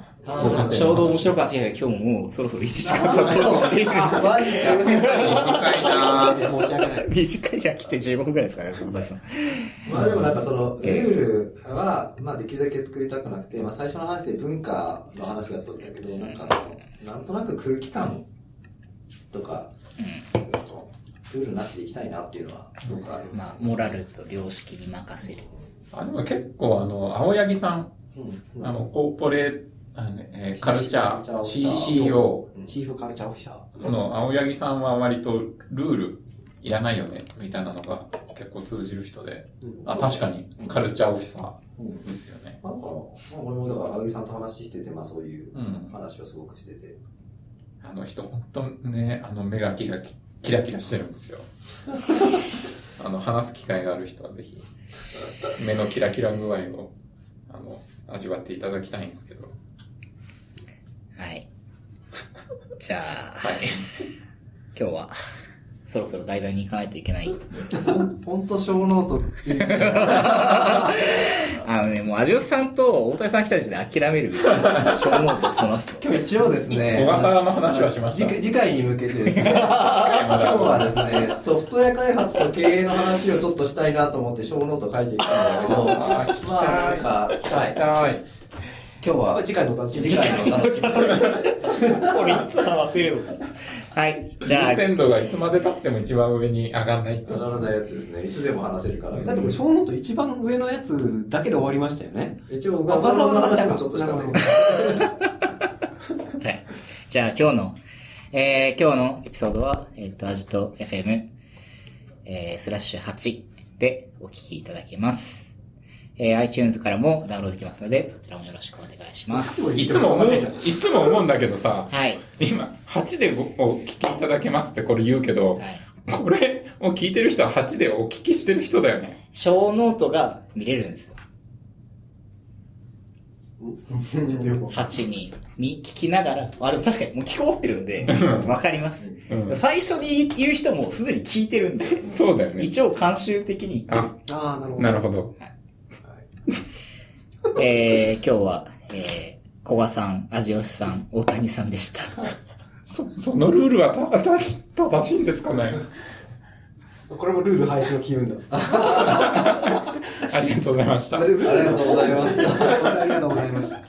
[SPEAKER 2] ちょうど面白かったけど、今日ももうそろそろ1時間経とうとしてい
[SPEAKER 3] マジすいません。
[SPEAKER 4] 短いな
[SPEAKER 3] 申し訳ない。
[SPEAKER 2] 短いが来て15分くらいですかね、小沢さん。
[SPEAKER 1] まあでもなんかその、ル
[SPEAKER 2] ええ
[SPEAKER 1] ールは、まあできるだけ作りたくなくて、まあ最初の話で文化の話だったんだけど、なんかその、なんとなく空気感とか、ルールなしでいきたいなっていうのは、すごくある。
[SPEAKER 2] まあ、モラルと良識に任せる。
[SPEAKER 4] あ、でも結構あの、青柳さん、
[SPEAKER 1] うん
[SPEAKER 4] あの、コーポレあのねえーカルチャー、CCO
[SPEAKER 3] チーフカルチャーオフィサー。
[SPEAKER 4] の青柳さんは割とルールいらないよね、みたいなのが結構通じる人で。あ、確かにカルチャーオフィサ
[SPEAKER 1] うん
[SPEAKER 4] ーですよね。
[SPEAKER 1] なんか、まあ俺もだから、青木さんと話してて、まあそういう
[SPEAKER 4] うん。
[SPEAKER 1] 話をすごくしてて。
[SPEAKER 4] あの人本当ね、あの目がキラキキラキラしてるんですよ。[laughs] あの、話す機会がある人はぜひ、目のキラキラ具合を、あの、味わっていただきたいんですけど。
[SPEAKER 2] はい。じゃあ、
[SPEAKER 4] はい。
[SPEAKER 2] 今日は、そろそろ代々に行かないといけない。
[SPEAKER 1] ほんと小ノート。
[SPEAKER 2] あのね、もう、アジオスさんと大谷さん来た時点で諦める。小ノートをこなすの。
[SPEAKER 1] 今日一応ですね、
[SPEAKER 4] 小笠原の話はしました
[SPEAKER 1] 次次回に向けてですね、
[SPEAKER 4] ま [laughs]
[SPEAKER 1] 今
[SPEAKER 4] だ
[SPEAKER 1] 日はですね、ソフトウェア開発と経営の話をちょっとしたいなと思って小ノート書いてきたんだけど、まあなんか、
[SPEAKER 3] はい。
[SPEAKER 4] 痛い。
[SPEAKER 1] 今日は
[SPEAKER 3] 次回のお楽しみに
[SPEAKER 1] 次回のお楽しみに [laughs]
[SPEAKER 2] これいつ話せるのかな。はい。じゃあ
[SPEAKER 4] 優、先度がいつまで経っても一番上に上がんないって
[SPEAKER 1] 上がらないやつですね。いつでも話せるから。
[SPEAKER 3] だってこれ、 show no te 一番上のやつだけで終わりましたよね。
[SPEAKER 1] 一応、小笠原の話もちょっとしたんだけど。[laughs]
[SPEAKER 2] はい。じゃあ今日の、えー、今日のエピソードは、えっ、と、 ajitofm、えー、スラッシュ8でお聞きいただけます。えー、iTunes からもダウンロードできますので、そちらもよろしくお願いします。
[SPEAKER 4] いつも思う、いつも思うんだけどさ、
[SPEAKER 2] はい。
[SPEAKER 4] 今、8でごお聞きいただけますってこれ言うけど、
[SPEAKER 2] はい。
[SPEAKER 4] これを聞いてる人は8でお聞きしてる人だよね。
[SPEAKER 2] 小ノートが見れるんですよ。
[SPEAKER 3] ちょっとよくわかんない
[SPEAKER 2] 8に、に聞きながら、あ、でも確かにもう聞こうってるんで、わかります。
[SPEAKER 4] うん
[SPEAKER 2] 最初に言う人もすでに聞いてるんで、
[SPEAKER 4] そうだよね。
[SPEAKER 2] 一応慣習的に言ってる
[SPEAKER 4] あ、
[SPEAKER 3] ああ、なるほど。
[SPEAKER 4] なるほど。[laughs]
[SPEAKER 2] えー、今日は、えー、小賀さん、味吉さん、大谷さんでした。[laughs]
[SPEAKER 4] そ、そのルールはた、た、正しいんですかね？
[SPEAKER 3] これもルール廃止の機運だ。[laughs]
[SPEAKER 4] ありがとうございました。
[SPEAKER 3] あ
[SPEAKER 1] りがとうございました。
[SPEAKER 3] ありがとうございました。